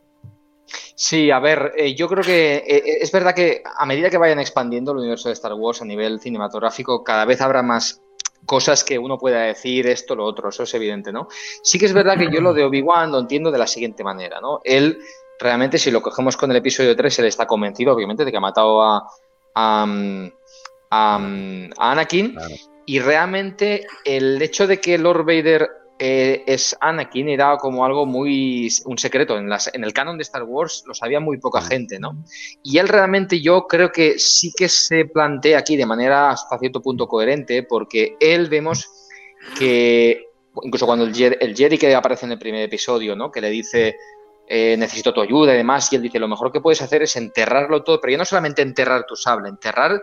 Sí, a ver, eh, yo creo que eh, eh, es verdad que a medida que vayan expandiendo el universo de Star Wars a nivel cinematográfico, cada vez habrá más cosas que uno pueda decir esto, lo otro, eso es evidente, ¿no? Sí que es verdad que yo lo de Obi-Wan lo entiendo de la siguiente manera, ¿no? Él realmente, si lo cogemos con el episodio 3, él está convencido, obviamente, de que ha matado a, a, Anakin. Y realmente el hecho de que Lord Vader eh, es Anakin era como algo muy un secreto en, las, en el canon de Star Wars lo sabía muy poca mm. gente, ¿no? Y él realmente yo creo que sí que se plantea aquí de manera hasta cierto punto coherente porque él vemos que incluso cuando el, Jedi, que aparece en el primer episodio, ¿no? Que le dice eh, necesito tu ayuda y demás y él dice lo mejor que puedes hacer es enterrarlo todo, pero ya no solamente enterrar tu sable, enterrar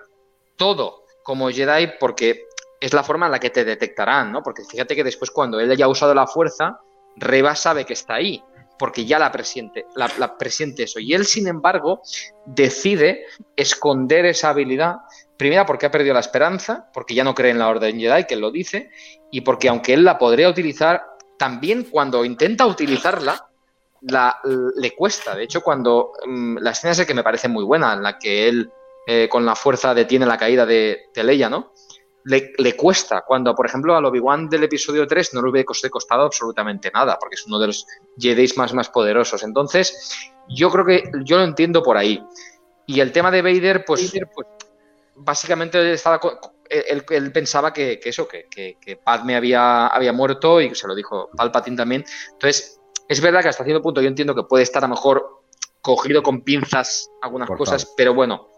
todo como Jedi porque es la forma en la que te detectarán, ¿no? Porque fíjate que después cuando él haya usado la fuerza, Reba sabe que está ahí, porque ya la presiente, la, presiente eso. Y él, sin embargo, decide esconder esa habilidad, primera porque ha perdido la esperanza, porque ya no cree en la Orden Jedi, que lo dice, y porque aunque él la podría utilizar, también cuando intenta utilizarla, la, le cuesta. De hecho, cuando mm, la escena es que me parece muy buena, en la que él eh, con la fuerza detiene la caída de, de Leia, ¿no? Le, cuesta. Cuando, por ejemplo, al Obi-Wan del episodio 3 no le hubiera costado absolutamente nada, porque es uno de los Jedi más, más poderosos. Entonces, yo creo que yo lo entiendo por ahí. Y el tema de Vader, pues, pues básicamente estaba, él, pensaba que, eso, que, que, Padme había, había muerto y se lo dijo Palpatine también. Entonces, es verdad que hasta cierto punto yo entiendo que puede estar a lo mejor cogido con pinzas algunas cosas, pero bueno,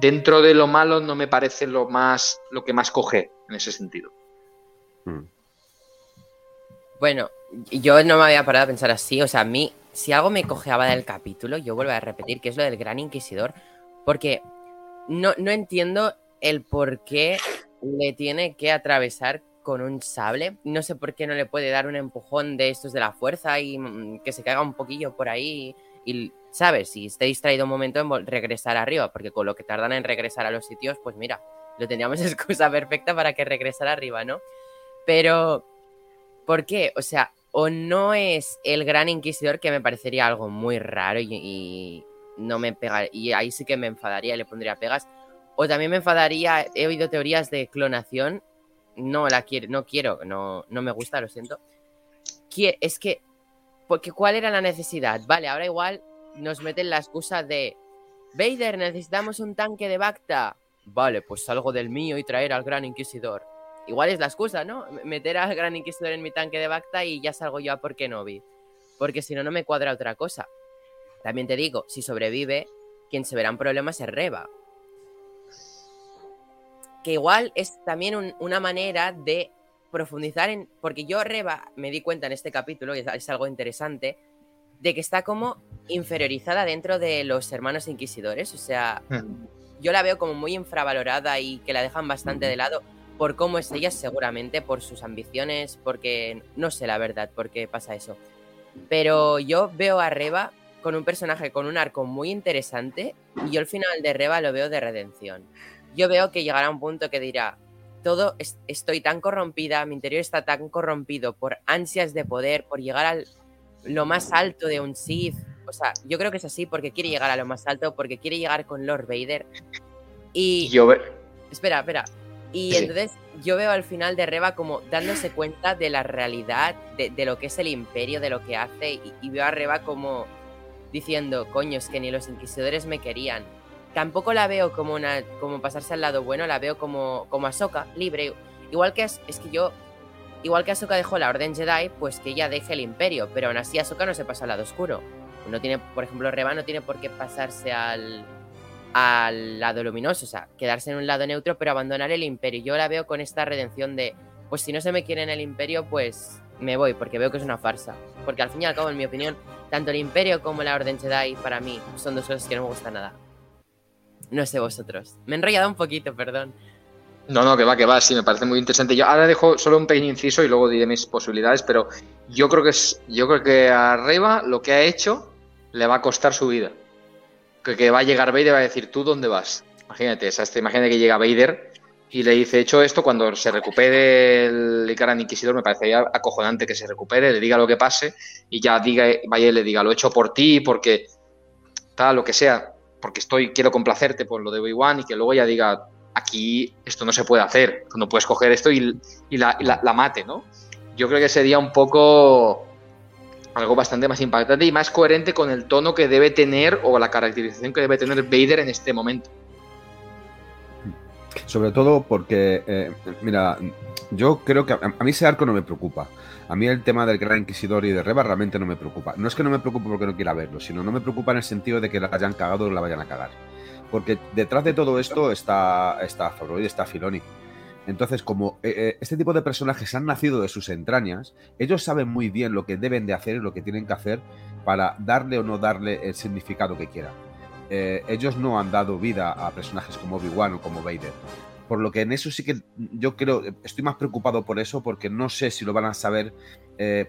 dentro de lo malo no me parece lo más lo que más coge en ese sentido. Hmm. Bueno, yo no me había parado a pensar así, o sea, a mí si algo me cojeaba del capítulo, yo vuelvo a repetir que es lo del Gran Inquisidor, porque no, no entiendo el por qué le tiene que atravesar con un sable. No sé por qué no le puede dar un empujón de estos de la fuerza y mm, que se caiga un poquillo por ahí y ¿sabes? Si esté distraído un momento en regresar arriba, porque con lo que tardan en regresar a los sitios, pues mira, lo teníamos excusa perfecta para que regresara arriba, ¿no? Pero, ¿por qué? O sea, o no es el gran inquisidor que me parecería algo muy raro y, no me pega, y ahí sí que me enfadaría y le pondría pegas, o también me enfadaría, he oído teorías de clonación, no la quiero, no quiero, no, no me gusta, lo siento. Es que porque ¿cuál era la necesidad? Vale, ahora igual nos meten la excusa de Vader, necesitamos un tanque de Bacta. Vale, pues salgo del mío y traer al Gran Inquisidor. Igual es la excusa, ¿no? Meter al Gran Inquisidor en mi tanque de Bacta y ya salgo yo a por Kenobi. Porque si no, no me cuadra otra cosa. También te digo, si sobrevive, quien se verá en problemas es Reba. Que igual es también una manera de profundizar en. Porque yo, Reba, me di cuenta en este capítulo, y es algo interesante, de que está como inferiorizada dentro de los hermanos inquisidores. O sea, hmm. yo la veo como muy infravalorada y que la dejan bastante de lado por cómo es ella, seguramente, por sus ambiciones, porque no sé la verdad por qué pasa eso. Pero yo veo a Reba con un personaje con un arco muy interesante y yo el final de Reba lo veo de redención. Yo veo que llegará un punto que dirá, todo estoy tan corrompida, mi interior está tan corrompido por ansias de poder, por llegar al lo más alto de un Sith. O sea, yo creo que es así porque quiere llegar a lo más alto, porque quiere llegar con Lord Vader. Y. Yo Espera, espera. Y entonces yo veo al final de Reba como dándose cuenta de la realidad, de, lo que es el imperio, de lo que hace. Y, veo a Reba como diciendo, coño, es que ni los inquisidores me querían. Tampoco la veo como una como pasarse al lado bueno, la veo como, como Ahsoka, libre. Igual que es, es que yo Igual que Ahsoka dejó la Orden Jedi, pues que ella deje el Imperio, pero aún así Ahsoka no se pasa al lado oscuro. No tiene, por ejemplo, Reba no tiene por qué pasarse al, al lado luminoso, o sea, quedarse en un lado neutro, pero abandonar el Imperio. Yo la veo con esta redención de, pues si no se me quiere en el Imperio, pues me voy, porque veo que es una farsa. Porque al fin y al cabo, en mi opinión, tanto el Imperio como la Orden Jedi, para mí, son dos cosas que no me gustan nada. No sé vosotros. Me he enrollado un poquito, perdón. No, no, que va, que va, sí, me parece muy interesante. Yo ahora dejo solo un pequeño inciso y luego diré mis posibilidades, pero yo creo que es, yo creo que a Reba lo que ha hecho le va a costar su vida. Que, va a llegar Vader y va a decir, ¿tú dónde vas? Imagínate, o este, imagínate que llega Vader y le dice, hecho esto, cuando se recupere el Icaran Inquisidor, me parecería acojonante que se recupere, le diga lo que pase y ya diga, vaya y le diga, lo he hecho por ti, porque tal, lo que sea, porque estoy, quiero complacerte por lo de Obi-Wan y que luego ya diga, aquí esto no se puede hacer, no puedes coger esto y, la, mate, ¿no? Yo creo que sería un poco algo bastante más impactante y más coherente con el tono que debe tener o la caracterización que debe tener Vader en este momento. Sobre todo porque, eh, mira, yo creo que a, mí ese arco no me preocupa. A mí el tema del Gran Inquisidor y de Reba realmente no me preocupa. No es que no me preocupe porque no quiera verlo, sino no me preocupa en el sentido de que la hayan cagado o la vayan a cagar. Porque detrás de todo esto está, está y está Filoni. Entonces, como eh, eh, este tipo de personajes han nacido de sus entrañas, ellos saben muy bien lo que deben de hacer y lo que tienen que hacer para darle o no darle el significado que quieran. Eh, ellos no han dado vida a personajes como Obi-Wan o como Vader. Por lo que en eso sí que yo creo, estoy más preocupado por eso porque no sé si lo van a saber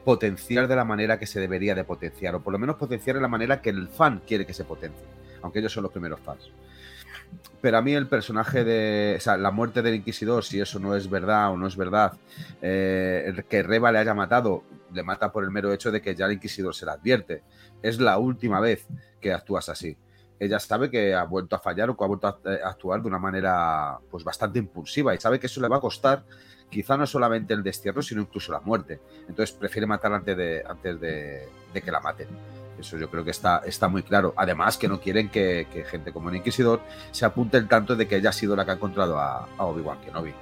potenciar de la manera que se debería de potenciar, o por lo menos potenciar de la manera que el fan quiere que se potencie, aunque ellos son los primeros fans. Pero a mí el personaje de. La muerte del Inquisidor, si eso no es verdad o no es verdad, eh, que Reba le haya matado, le mata por el mero hecho de que ya el Inquisidor se la advierte. Es la última vez que actúas así. Ella sabe que ha vuelto a fallar o que ha vuelto a eh, actuar de una manera pues bastante impulsiva y sabe que eso le va a costar quizá no solamente el destierro, sino incluso la muerte. Entonces prefiere matar antes de, antes de que la maten. Eso yo creo que está, está muy claro. Además, que no quieren que, gente como el Inquisidor se apunte el tanto de que ella ha sido la que ha encontrado a, Obi-Wan Kenobi.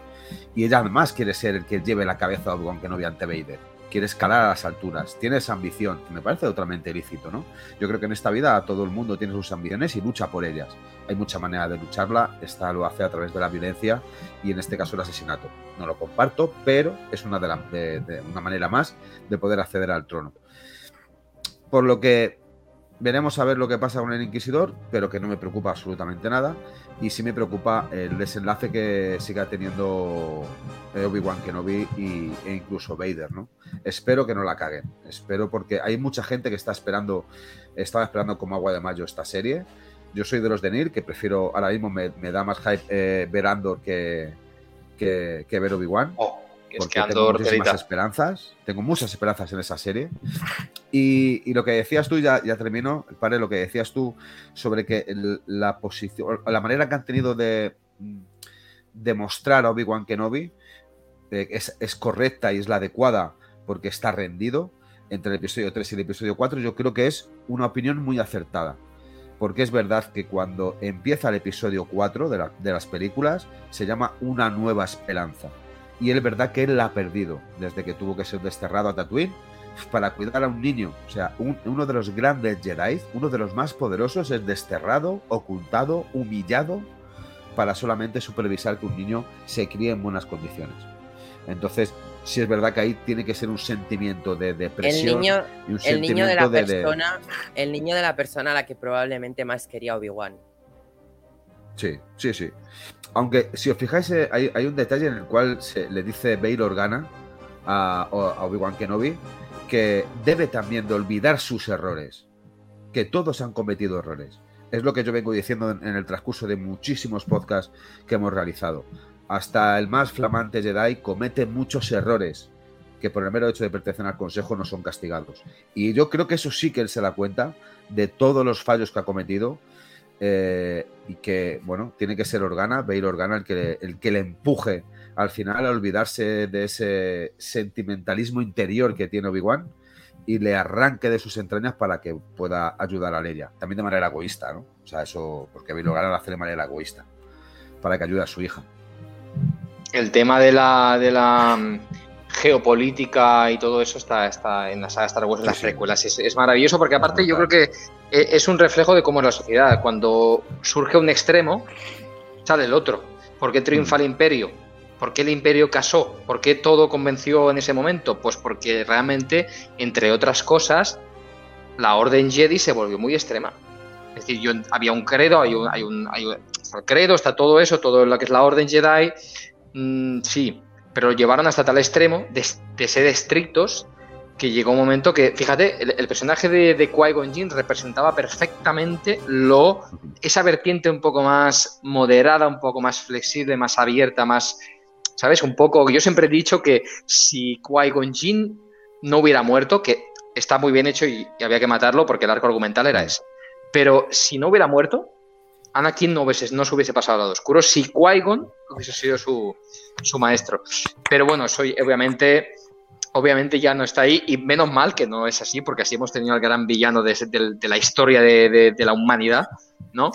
Y ella además quiere ser el que lleve la cabeza a Obi-Wan Kenobi ante Vader. Quiere escalar a las alturas, tiene esa ambición, que me parece totalmente ilícito, ¿no? Yo creo que en esta vida todo el mundo tiene sus ambiciones y lucha por ellas. Hay mucha manera de lucharla, esta lo hace a través de la violencia y en este caso el asesinato. No lo comparto, pero es una, de una manera más de poder acceder al trono. Por lo que veremos a ver lo que pasa con el Inquisidor, pero que no me preocupa absolutamente nada. Y sí me preocupa el desenlace que siga teniendo eh, Obi-Wan Kenobi y, e incluso Vader, ¿no? Espero que no la caguen. Espero porque hay mucha gente que está esperando, estaba esperando como agua de mayo esta serie. Yo soy de los de Nir, que prefiero, ahora mismo me, da más hype eh, ver Andor que, que, ver Obi-Wan. Oh porque tengo muchísimas esperanzas, tengo muchas esperanzas en esa serie. Y, lo que decías tú, ya, ya termino, padre, lo que decías tú sobre que la posición, la manera que han tenido de demostrar a Obi-Wan Kenobi eh, es, es, correcta y es la adecuada porque está rendido. entre el episodio 3 y el episodio 4, yo creo que es una opinión muy acertada. Porque es verdad que cuando empieza el episodio 4 de, de las películas, se llama Una nueva esperanza. Y es verdad que él la ha perdido desde que tuvo que ser desterrado a Tatooine para cuidar a un niño. O sea, uno de los grandes Jedi, uno de los más poderosos, es desterrado, ocultado, humillado, para solamente supervisar que un niño se críe en buenas condiciones. Entonces, sí es verdad que ahí tiene que ser un sentimiento de depresión. El niño, el niño de la persona, el niño de la persona a la que probablemente más quería Obi-Wan. Sí, sí, sí. Aunque si os fijáis, eh, hay, un detalle en el cual se le dice Bail Organa a, Obi-Wan Kenobi que debe también de olvidar sus errores, que todos han cometido errores. Es lo que yo vengo diciendo en, el transcurso de muchísimos podcasts que hemos realizado. Hasta el más flamante Jedi comete muchos errores que por el mero hecho de pertenecer al Consejo no son castigados. Y yo creo que eso sí que él se da cuenta de todos los fallos que ha cometido eh, y que, bueno, tiene que ser Organa, Bail Organa, el que, el que le empuje al final a olvidarse de ese sentimentalismo interior que tiene Obi-Wan y le arranque de sus entrañas para que pueda ayudar a Leia. También de manera egoísta, ¿no? O sea, eso, porque Bail Organa lo hace de manera egoísta, para que ayude a su hija. El tema de la, de la geopolítica y todo eso está, está en la saga Star Wars, en las precuelas. Es, maravilloso porque aparte yo creo que eh, es un reflejo de cómo es la sociedad. Cuando surge un extremo, sale el otro. porque triunfa mm. el imperio? ¿Por qué el imperio casó? ¿Por qué todo convenció en ese momento? Pues porque realmente, entre otras cosas, la orden Jedi se volvió muy extrema. Es decir, yo, había un credo, hay un, hay un, hay está el credo, está todo eso, todo lo que es la orden Jedi, mm, sí, pero lo llevaron hasta tal extremo de, ser estrictos que llegó un momento que, fíjate, el, personaje de, de Qui-Gon Jinn representaba perfectamente lo, esa vertiente un poco más moderada, un poco más flexible, más abierta, más, ¿sabes? Un poco, yo siempre he dicho que si Qui-Gon Jinn no hubiera muerto, que está muy bien hecho y, había que matarlo porque el arco argumental era ese, pero si no hubiera muerto, Anakin no, hubiese, no se hubiese pasado al lado oscuro si Qui-Gon hubiese sido su, su maestro. Pero bueno, soy obviamente obviamente ya no está ahí y menos mal que no es así porque así hemos tenido al gran villano de, la historia de, la humanidad, ¿no?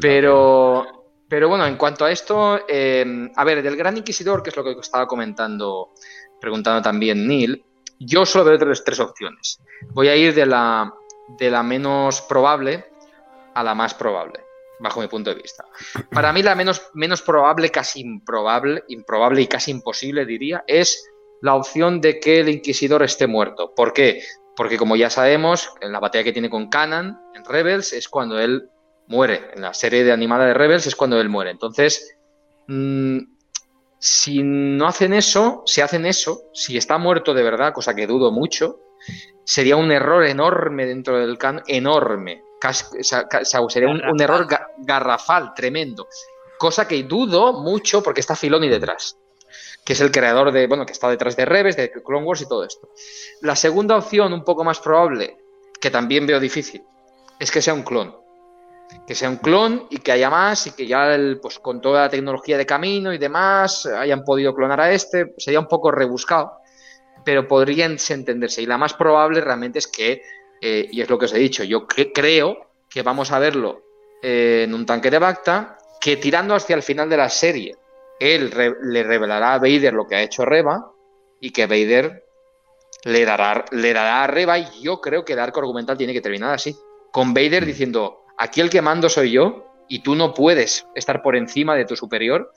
Pero, pero bueno, en cuanto a esto, em, a ver, del Gran Inquisidor, que es lo que estaba comentando, preguntando también Neil, yo solo veo tres, tres opciones. Voy a ir de la, de la menos probable a la más probable bajo mi punto de vista. Para mí la menos, menos probable, casi improbable, improbable y casi imposible, diría, es la opción de que el Inquisidor esté muerto. ¿Por qué? Porque como ya sabemos, en la batalla que tiene con Canan, en Rebels, es cuando él muere. En la serie de animada de Rebels es cuando él muere. Entonces, mm, si no hacen eso, si hacen eso, si está muerto de verdad, cosa que dudo mucho, sería un error enorme dentro del canon, enorme sería un, error garrafal, tremendo. Cosa que dudo mucho porque está Filoni detrás, que es el creador de, bueno, que está detrás de Reves, de Clone Wars y todo esto. La segunda opción, un poco más probable, que también veo difícil, es que sea un clon. Que sea un clon y que haya más y que ya pues con toda la tecnología de camino y demás hayan podido clonar a este, sería un poco rebuscado, pero podrían entenderse. Y la más probable realmente es que eh, y es lo que os he dicho, yo creo que vamos a verlo eh, en un tanque de Bacta, que tirando hacia el final de la serie, él le revelará a Vader lo que ha hecho Reba y que Vader le dará, le dará a Reba y yo creo que el arco argumental tiene que terminar así, con Vader mm. diciendo, aquí el que mando soy yo y tú no puedes estar por encima de tu superior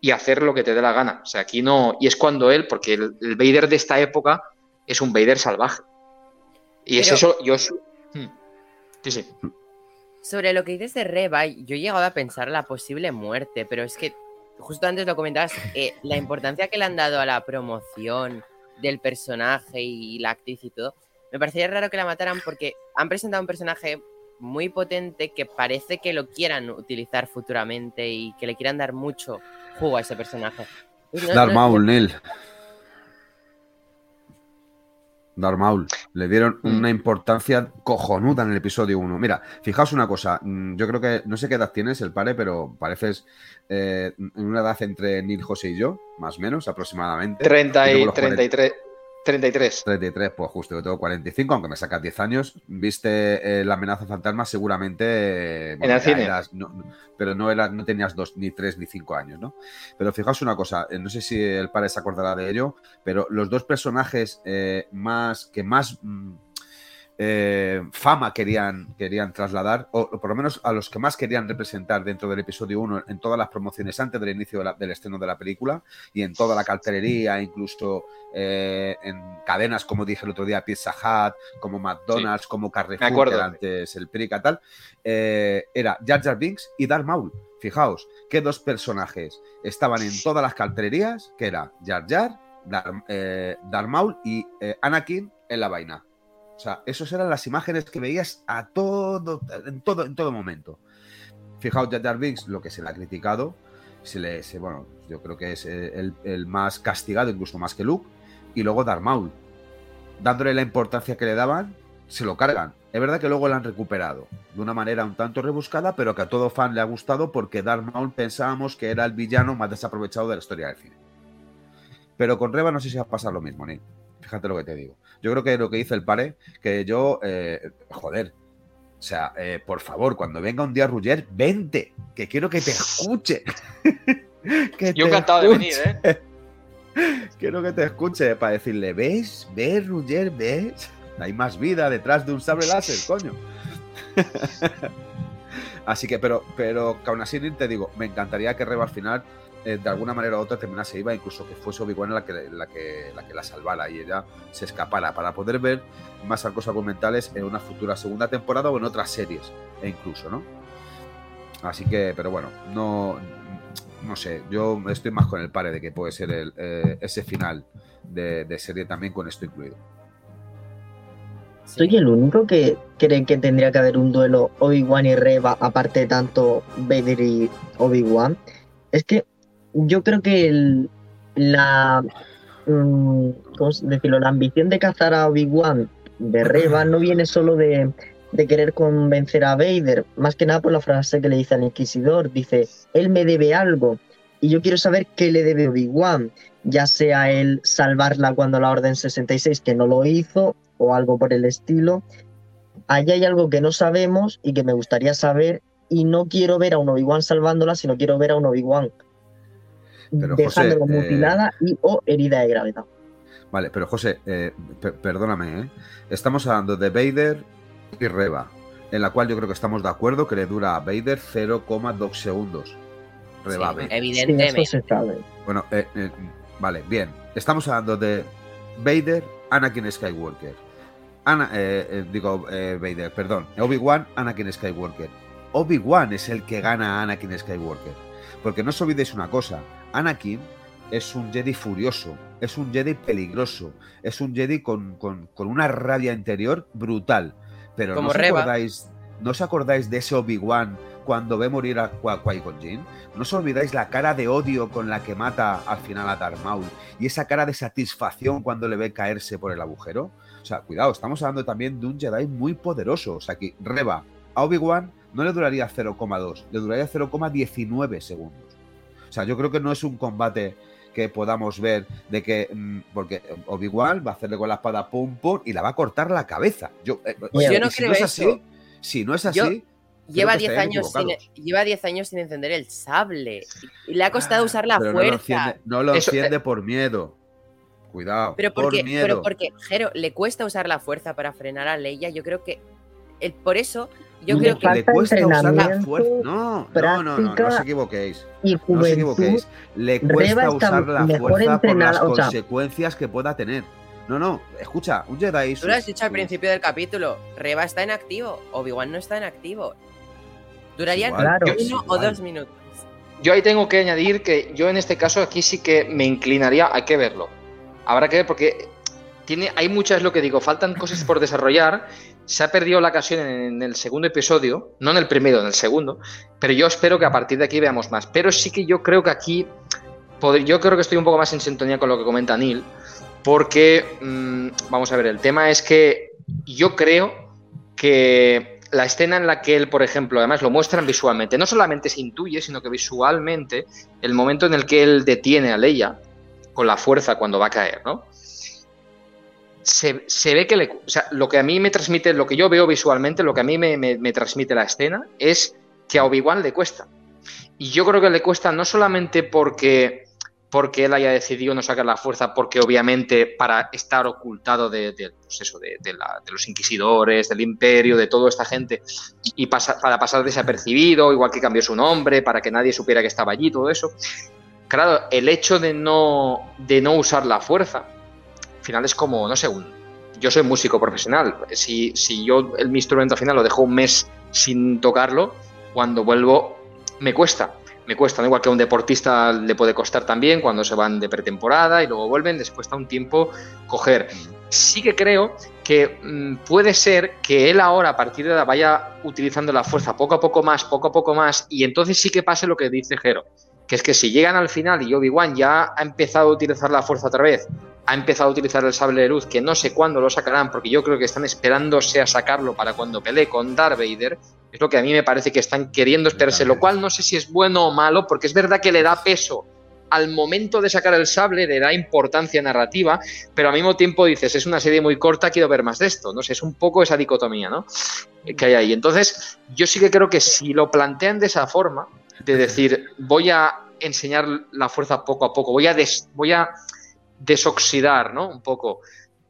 y hacer lo que te dé la gana. O sea, aquí no, y es cuando él, porque el, el Vader de esta época es un Vader salvaje. Y es eso, yo... Hmm. Sí, sí. Sobre lo que dices de Reba, yo he llegado a pensar la posible muerte, pero es que justo antes lo comentabas, eh, la importancia que le han dado a la promoción del personaje y la actriz y todo, me parecería raro que la mataran porque han presentado un personaje muy potente que parece que lo quieran utilizar futuramente y que le quieran dar mucho jugo a ese personaje. Dar Maul, Darth Maul. Le dieron mm. una importancia cojonuda en el episodio 1. Mira, fijaos una cosa. Mm, yo creo que, no sé qué edad tienes el pare, pero pareces eh, en una edad entre Neil, José y yo, más o menos, aproximadamente. 30 y 33. 33. 33, pues justo, yo tengo 45, aunque me sacas 10 años. Viste eh, La amenaza fantasma seguramente... en el cine. pero no, era, no tenías dos, ni 3, ni 5 años, ¿no? Pero fijaos una cosa, eh, no sé si el padre se acordará de ello, pero los dos personajes eh, más que más... Mm, eh, fama querían, querían trasladar, o, por lo menos a los que más querían representar dentro del episodio 1 en todas las promociones antes del inicio del estreno de la película y en toda la cartelería, incluso eh, en cadenas, como dije el otro día, Pizza Hut, como McDonald's, como Carrefour, que antes el Prica tal, eh, era Jar Jar Binks y Darth Maul. Fijaos, que dos personajes estaban en todas las cartelerías, que era Jar Jar, Darth Maul y Anakin en la vaina. O sea, esas eran las imágenes que veías a todo, en todo, en todo momento. Fijaos, Jar Jar Binks, lo que se le ha criticado, se le, bueno, yo creo que es el, más castigado, incluso más que Luke, y luego Darth Maul. Dándole la importancia que le daban, se lo cargan. Es verdad que luego lo han recuperado de una manera un tanto rebuscada, pero que a todo fan le ha gustado porque Darth Maul pensábamos que era el villano más desaprovechado de la historia del cine. Pero con Reba no sé si va a pasar lo mismo, ni. Fíjate lo que te digo. Yo creo que lo que dice el pare, que yo, eh, joder, o sea, eh, por favor, cuando venga un día Rugger, vente, que quiero que te escuche. yo encantado de venir, ¿eh? Quiero que te escuche para decirle, ¿ves? ¿Ves, Rugger? ¿Ves? Hay más vida detrás de un sable láser, coño. Así que, pero, pero aún así te digo, me encantaría que Reba al final eh, de alguna manera u otra terminase iba, incluso que fuese Obi-Wan la que, la, que, la que la salvara y ella se escapara, para poder ver más arcos argumentales en una futura segunda temporada o en otras series, e incluso, ¿no? Así que, pero bueno, no, no sé, yo estoy más con el pare de que puede ser eh, ese final de, serie también con esto incluido. Soy el único que cree que tendría que haber un duelo Obi-Wan y Reba, aparte de tanto Vader y Obi-Wan. Es que yo creo que la, mm, decirlo? la ambición de cazar a Obi-Wan de Reba no viene solo de, querer convencer a Vader, más que nada por la frase que le dice al Inquisidor, dice, él me debe algo y yo quiero saber qué le debe Obi-Wan, ya sea él salvarla cuando la Orden 66, que no lo hizo, o algo por el estilo. Allá hay algo que no sabemos y que me gustaría saber y no quiero ver a un Obi-Wan salvándola, sino quiero ver a un Obi-Wan pero, dejándola eh, mutilada y o herida de gravedad. Vale, pero José, eh, perdóname, ¿eh? estamos hablando de Vader y Reba, en la cual yo creo que estamos de acuerdo que le dura a Vader 0,2 segundos. Reba evidentemente. Bueno, vale, bien. Estamos hablando de Vader, Anakin Skywalker. Ana, digo, Vader, perdón. Obi-Wan, Anakin Skywalker. Obi-Wan es el que gana a Anakin Skywalker. Porque no os olvidéis una cosa, Anakin es un Jedi furioso, es un Jedi peligroso, es un Jedi con, una rabia interior brutal. Pero ¿no, os acordáis, ¿no os acordáis de ese Obi-Wan cuando ve morir a Qui-Gon Jinn? ¿No os olvidáis la cara de odio con la que mata al final a Darth Maul? Y esa cara de satisfacción cuando le ve caerse por el agujero. O sea, cuidado, estamos hablando también de un Jedi muy poderoso. O sea, que Reba a Obi-Wan no le duraría 0,2, le duraría 0,19 segundos. O sea, yo creo que no es un combate que podamos ver de que mm, porque Obi-Wan va a hacerle con la espada pum pum y la va a cortar la cabeza. Yo, eh, no si creo no es así, si no es así, lleva 10 años sin, lleva 10 años sin encender el sable y le ha costado ah, usar la fuerza. No lo enciende, por miedo. Cuidado, pero porque, por miedo. Pero porque, Jero, le cuesta usar la fuerza para frenar a Leia. Yo creo que el, por eso yo creo que le cuesta usar la fuerza. No, no, no, no, no os equivoquéis. no os equivoquéis. Le cuesta usar la fuerza por las consecuencias que pueda tener. No, no, escucha, un Jedi. Tú lo has dicho al principio del capítulo. Reba está en activo. Obi-Wan no está en activo. Durarían uno o dos minutos. Yo ahí tengo que añadir que yo en este caso aquí sí que me inclinaría, hay que verlo. Habrá que ver porque tiene, hay muchas, lo que digo, faltan cosas por desarrollar se ha perdido la ocasión en el segundo episodio, no en el primero, en el segundo, pero yo espero que a partir de aquí veamos más. Pero sí que yo creo que aquí, yo creo que estoy un poco más en sintonía con lo que comenta Neil, porque, mm, vamos a ver, el tema es que yo creo que la escena en la que él, por ejemplo, además lo muestran visualmente, no solamente se intuye, sino que visualmente, el momento en el que él detiene a Leia con la fuerza cuando va a caer, ¿no? Se, ve que lo que a mí me transmite, lo que yo veo visualmente, lo que a mí me, transmite la escena es que a Obi-Wan le cuesta. Y yo creo que le cuesta no solamente porque, porque él haya decidido no sacar la fuerza, porque obviamente para estar ocultado de, pues eso, de, los inquisidores, del imperio, de toda esta gente, y para pasar desapercibido, igual que cambió su nombre, para que nadie supiera que estaba allí, todo eso. Claro, el hecho de no, de no usar la fuerza final es como, no sé, un, yo soy músico profesional. Si, si yo el, instrumento final lo dejo un mes sin tocarlo, cuando vuelvo me cuesta. Me cuesta, ¿no? igual que a un deportista le puede costar también cuando se van de pretemporada y luego vuelven, les cuesta un tiempo coger. Sí que creo que mm, puede ser que él ahora a partir de ahora vaya utilizando la fuerza poco a poco más, poco a poco más, y entonces sí que pase lo que dice Jero, que es que si llegan al final y Obi-Wan ya ha empezado a utilizar la fuerza otra vez, ha empezado a utilizar el sable de luz, que no sé cuándo lo sacarán, porque yo creo que están esperándose a sacarlo para cuando pelee con Darth Vader, es lo que a mí me parece que están queriendo esperarse, lo cual no sé si es bueno o malo, porque es verdad que le da peso al momento de sacar el sable, le da importancia narrativa, pero al mismo tiempo dices, es una serie muy corta, quiero ver más de esto, no sé, es un poco esa dicotomía, ¿no? Que hay ahí. Entonces, yo sí que creo que si lo plantean de esa forma, de decir, voy a enseñar la fuerza poco a poco, voy a, voy a desoxidar, ¿no? Un poco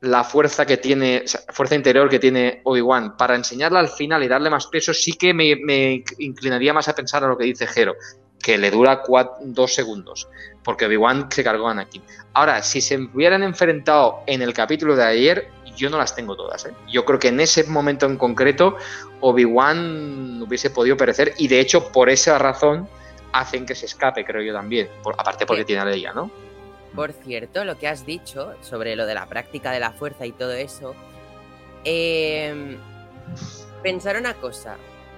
la fuerza que tiene, fuerza interior que tiene Obi-Wan, para enseñarla al final y darle más peso, sí que me, inclinaría más a pensar a lo que dice Jero, que le dura dos segundos, porque Obi-Wan se cargó a Anakin. Ahora, si se hubieran enfrentado en el capítulo de ayer, yo no las tengo todas. ¿eh? Yo creo que en ese momento en concreto, Obi-Wan hubiese podido perecer, y de hecho, por esa razón, hacen que se escape, creo yo también. aparte porque tiene a Leia, ¿no? Por cierto, lo que has dicho sobre lo de la práctica de la fuerza y todo eso. Eh, pensar una cosa.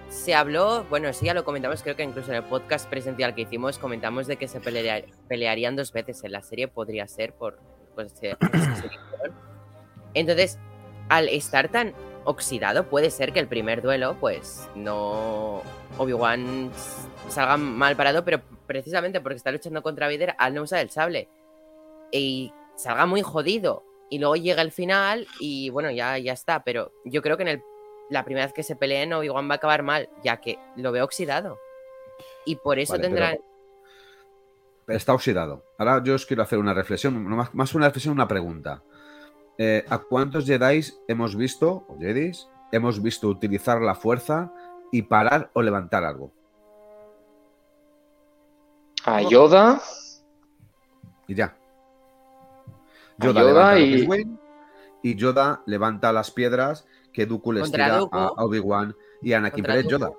Se habló, bueno, sí, ya lo comentamos, creo que incluso en el podcast presencial que hicimos comentamos de que se pelearían dos veces en la serie, podría ser por pues, Entonces, al estar tan oxidado, puede ser que el primer duelo, pues no. Obi-Wan salga mal parado, pero precisamente porque está luchando contra Vader al no usar el sable. Y salga muy jodido. Y luego llega el final y bueno, ya, ya está. Pero yo creo que en el, la primera vez que se peleen, Obi-Wan va a acabar mal, ya que lo ve oxidado. Y por eso tendrá. Está oxidado. Ahora yo os quiero hacer una reflexión, más, más una reflexión, una pregunta. Eh, ¿A cuántos Jedi hemos visto, o Jedis, hemos visto utilizar la fuerza y parar o levantar algo? A Yoda. Y ya. Yoda, levanta y... y Yoda levanta las piedras que Dooku les tira a Obi-Wan y Anakin. Pero es Yoda.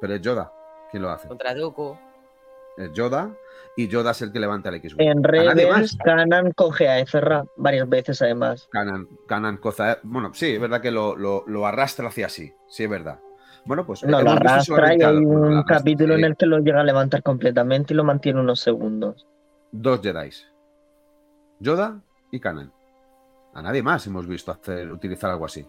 Pero es Yoda. ¿Quién lo hace? Contra Dooku. Es Yoda y Yoda es el que levanta el X-Wing. En Rebels, Kanan coge a Ezra varias veces además. Kanan, Kanan coge Bueno, sí, es verdad que lo, lo, arrastra hacia sí, sí es verdad. Bueno, pues... No, lo arrastra y hay un capítulo en el que lo llega a levantar completamente y lo mantiene unos segundos. Dos Jedi. Yoda y Kanan. A nadie más hemos visto hacer, utilizar algo así.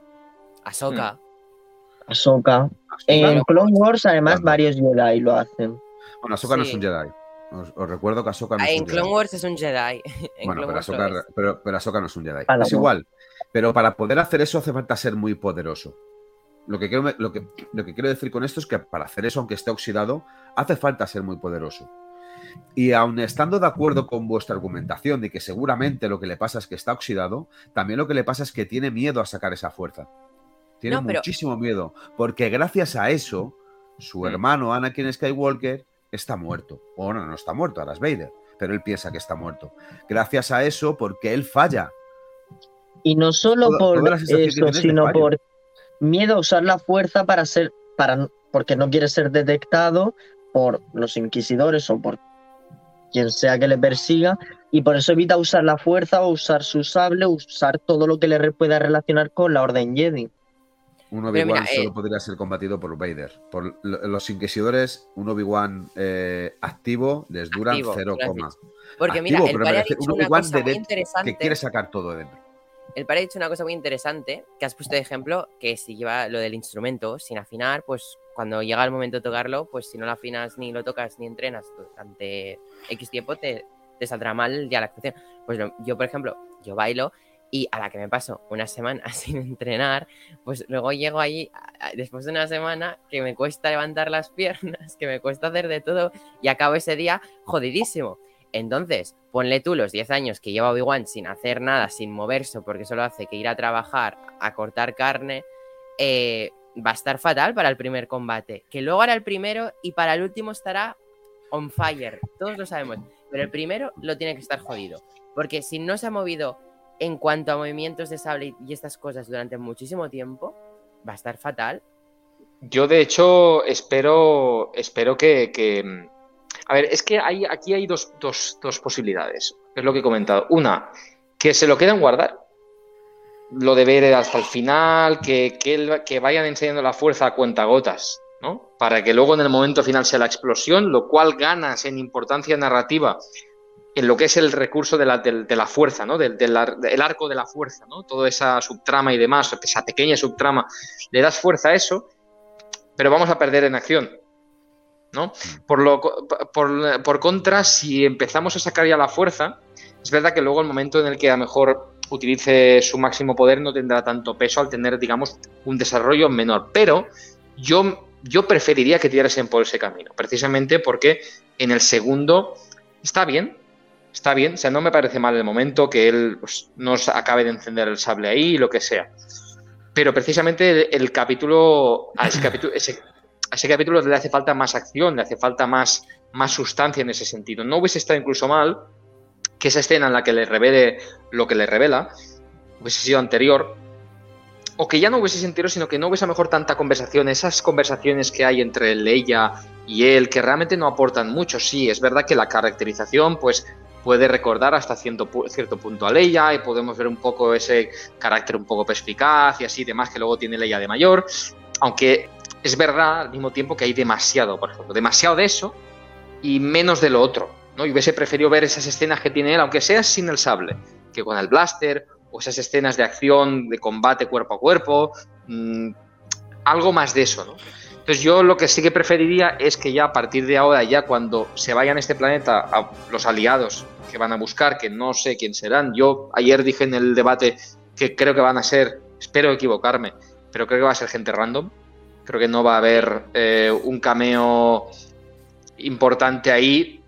Ahsoka. Hmm. Ahsoka. En Clone Wars, además, varios Jedi lo hacen. Bueno, Ahsoka no es un Jedi. Os, recuerdo que Ahsoka no es un Clone Wars es un Jedi. bueno, pero Ahsoka, pero, no es un Jedi. es igual. Pero para poder hacer eso hace falta ser muy poderoso. Lo que, quiero, lo, que, lo que quiero decir con esto es que para hacer eso, aunque esté oxidado, hace falta ser muy poderoso. Y aun estando de acuerdo con vuestra argumentación de que seguramente lo que le pasa es que está oxidado, también lo que le pasa es que tiene miedo a sacar esa fuerza. Tiene muchísimo miedo. Porque gracias a eso, su hermano Anakin Skywalker está muerto. Bueno, no está muerto, ahora es Vader, pero él piensa que está muerto. Gracias a eso, porque él falla. Y no solo por eso, sino por miedo a usar la fuerza para ser, para, porque no quiere ser detectado por los inquisidores o por quien sea que le persiga, y por eso evita usar la fuerza o usar su sable, usar todo lo que le pueda relacionar con la Orden Jedi. Un Obi-Wan solo eh, podría ser combatido por Vader. Por los inquisidores, un Obi-Wan eh, activo les dura 0, Porque mira, el padre ha dicho muy interesante. Que quiere sacar todo de dentro. El padre ha dicho una cosa muy interesante, que has puesto de ejemplo, que si lleva lo del instrumento sin afinar, pues cuando llega el momento de tocarlo, pues si no lo afinas ni lo tocas ni entrenas durante X tiempo, te, saldrá mal ya la actuación. Pues yo, por ejemplo, yo bailo y a la que me paso una semana sin entrenar, pues luego llego ahí después de una semana que me cuesta levantar las piernas, que me cuesta hacer de todo y acabo ese día jodidísimo. Entonces, ponle tú los 10 años que lleva Obi-Wan sin hacer nada, sin moverse, porque solo hace que ir a trabajar, a cortar carne, eh, va a estar fatal para el primer combate. Que luego hará el primero y para el último estará on fire. Todos lo sabemos. Pero el primero lo tiene que estar jodido. Porque si no se ha movido en cuanto a movimientos de sable y estas cosas durante muchísimo tiempo, va a estar fatal. Yo, de hecho, espero, espero que, A ver, es que aquí hay dos, posibilidades. Es lo que he comentado. Una, que se lo quieran guardar. Lo de ver hasta el final, que, que, que vayan enseñando la fuerza a cuentagotas, ¿no? Para que luego en el momento final sea la explosión, lo cual ganas en importancia narrativa en lo que es el recurso de la, de, la fuerza, ¿no? Del, arco de la fuerza, ¿no? Toda esa subtrama y demás, esa pequeña subtrama, le das fuerza a eso, pero vamos a perder en acción, ¿no? Mm. Por, lo, por, por contra, si empezamos a sacar ya la fuerza, es verdad que luego el momento en el que a lo mejor utilice su máximo poder no tendrá tanto peso al tener, digamos, un desarrollo menor, pero yo, yo preferiría que tirasen por ese camino, precisamente porque en el segundo está bien, está bien, o sea, no me parece mal el momento que él pues, no acabe de encender el sable ahí, lo que sea. Pero precisamente el, capítulo, a ese capítulo, ese, ese capítulo le hace falta más acción, le hace falta más, más sustancia en ese sentido. No hubiese estado incluso mal que esa escena en la que le revele lo que le revela hubiese sido anterior, o que ya no hubiese sentido, sino que no hubiese a mejor tanta conversación, esas conversaciones que hay entre ella y él, que realmente no aportan mucho. Sí, es verdad que la caracterización, pues puede recordar hasta cierto, cierto punto a Leia y podemos ver un poco ese carácter un poco perspicaz y así demás que luego tiene Leia de mayor, aunque es verdad al mismo tiempo que hay demasiado, por ejemplo, demasiado de eso y menos de lo otro, ¿no? Y hubiese preferido ver esas escenas que tiene él, aunque sea sin el sable, que con el blaster o esas escenas de acción, de combate cuerpo a cuerpo, mm, algo más de eso, ¿no? Entonces yo lo que sí que preferiría es que ya a partir de ahora, ya cuando se vayan a este planeta los aliados que van a buscar, que no sé quién serán, yo ayer dije en el debate que creo que van a ser, espero equivocarme, pero creo que va a ser gente random, creo que no va a haber eh, un cameo importante ahí,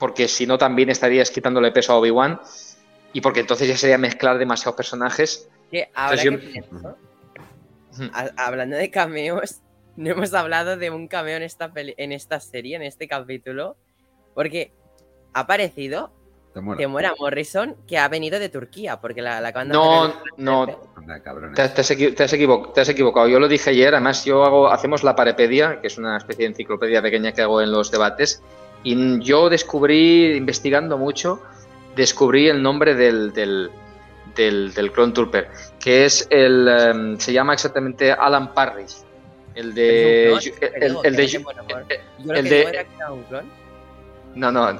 porque si no también estarías quitándole peso a Obi-Wan y porque entonces ya sería mezclar demasiados personajes. hablando de cameos, no hemos hablado de un cameo en esta, en esta serie, en este capítulo, porque ha aparecido Temuera Morrison, que ha venido de Turquía, porque la, la No, no, te, has equivocado, Yo lo dije ayer, además yo hago, hacemos la Parepedia, que es una especie de enciclopedia pequeña que hago en los debates, y yo descubrí, investigando mucho, descubrí el nombre del, del, del, Clone Trooper, que es el, em, se llama exactamente Alan Parrish. El de. El, de. El de. No, no.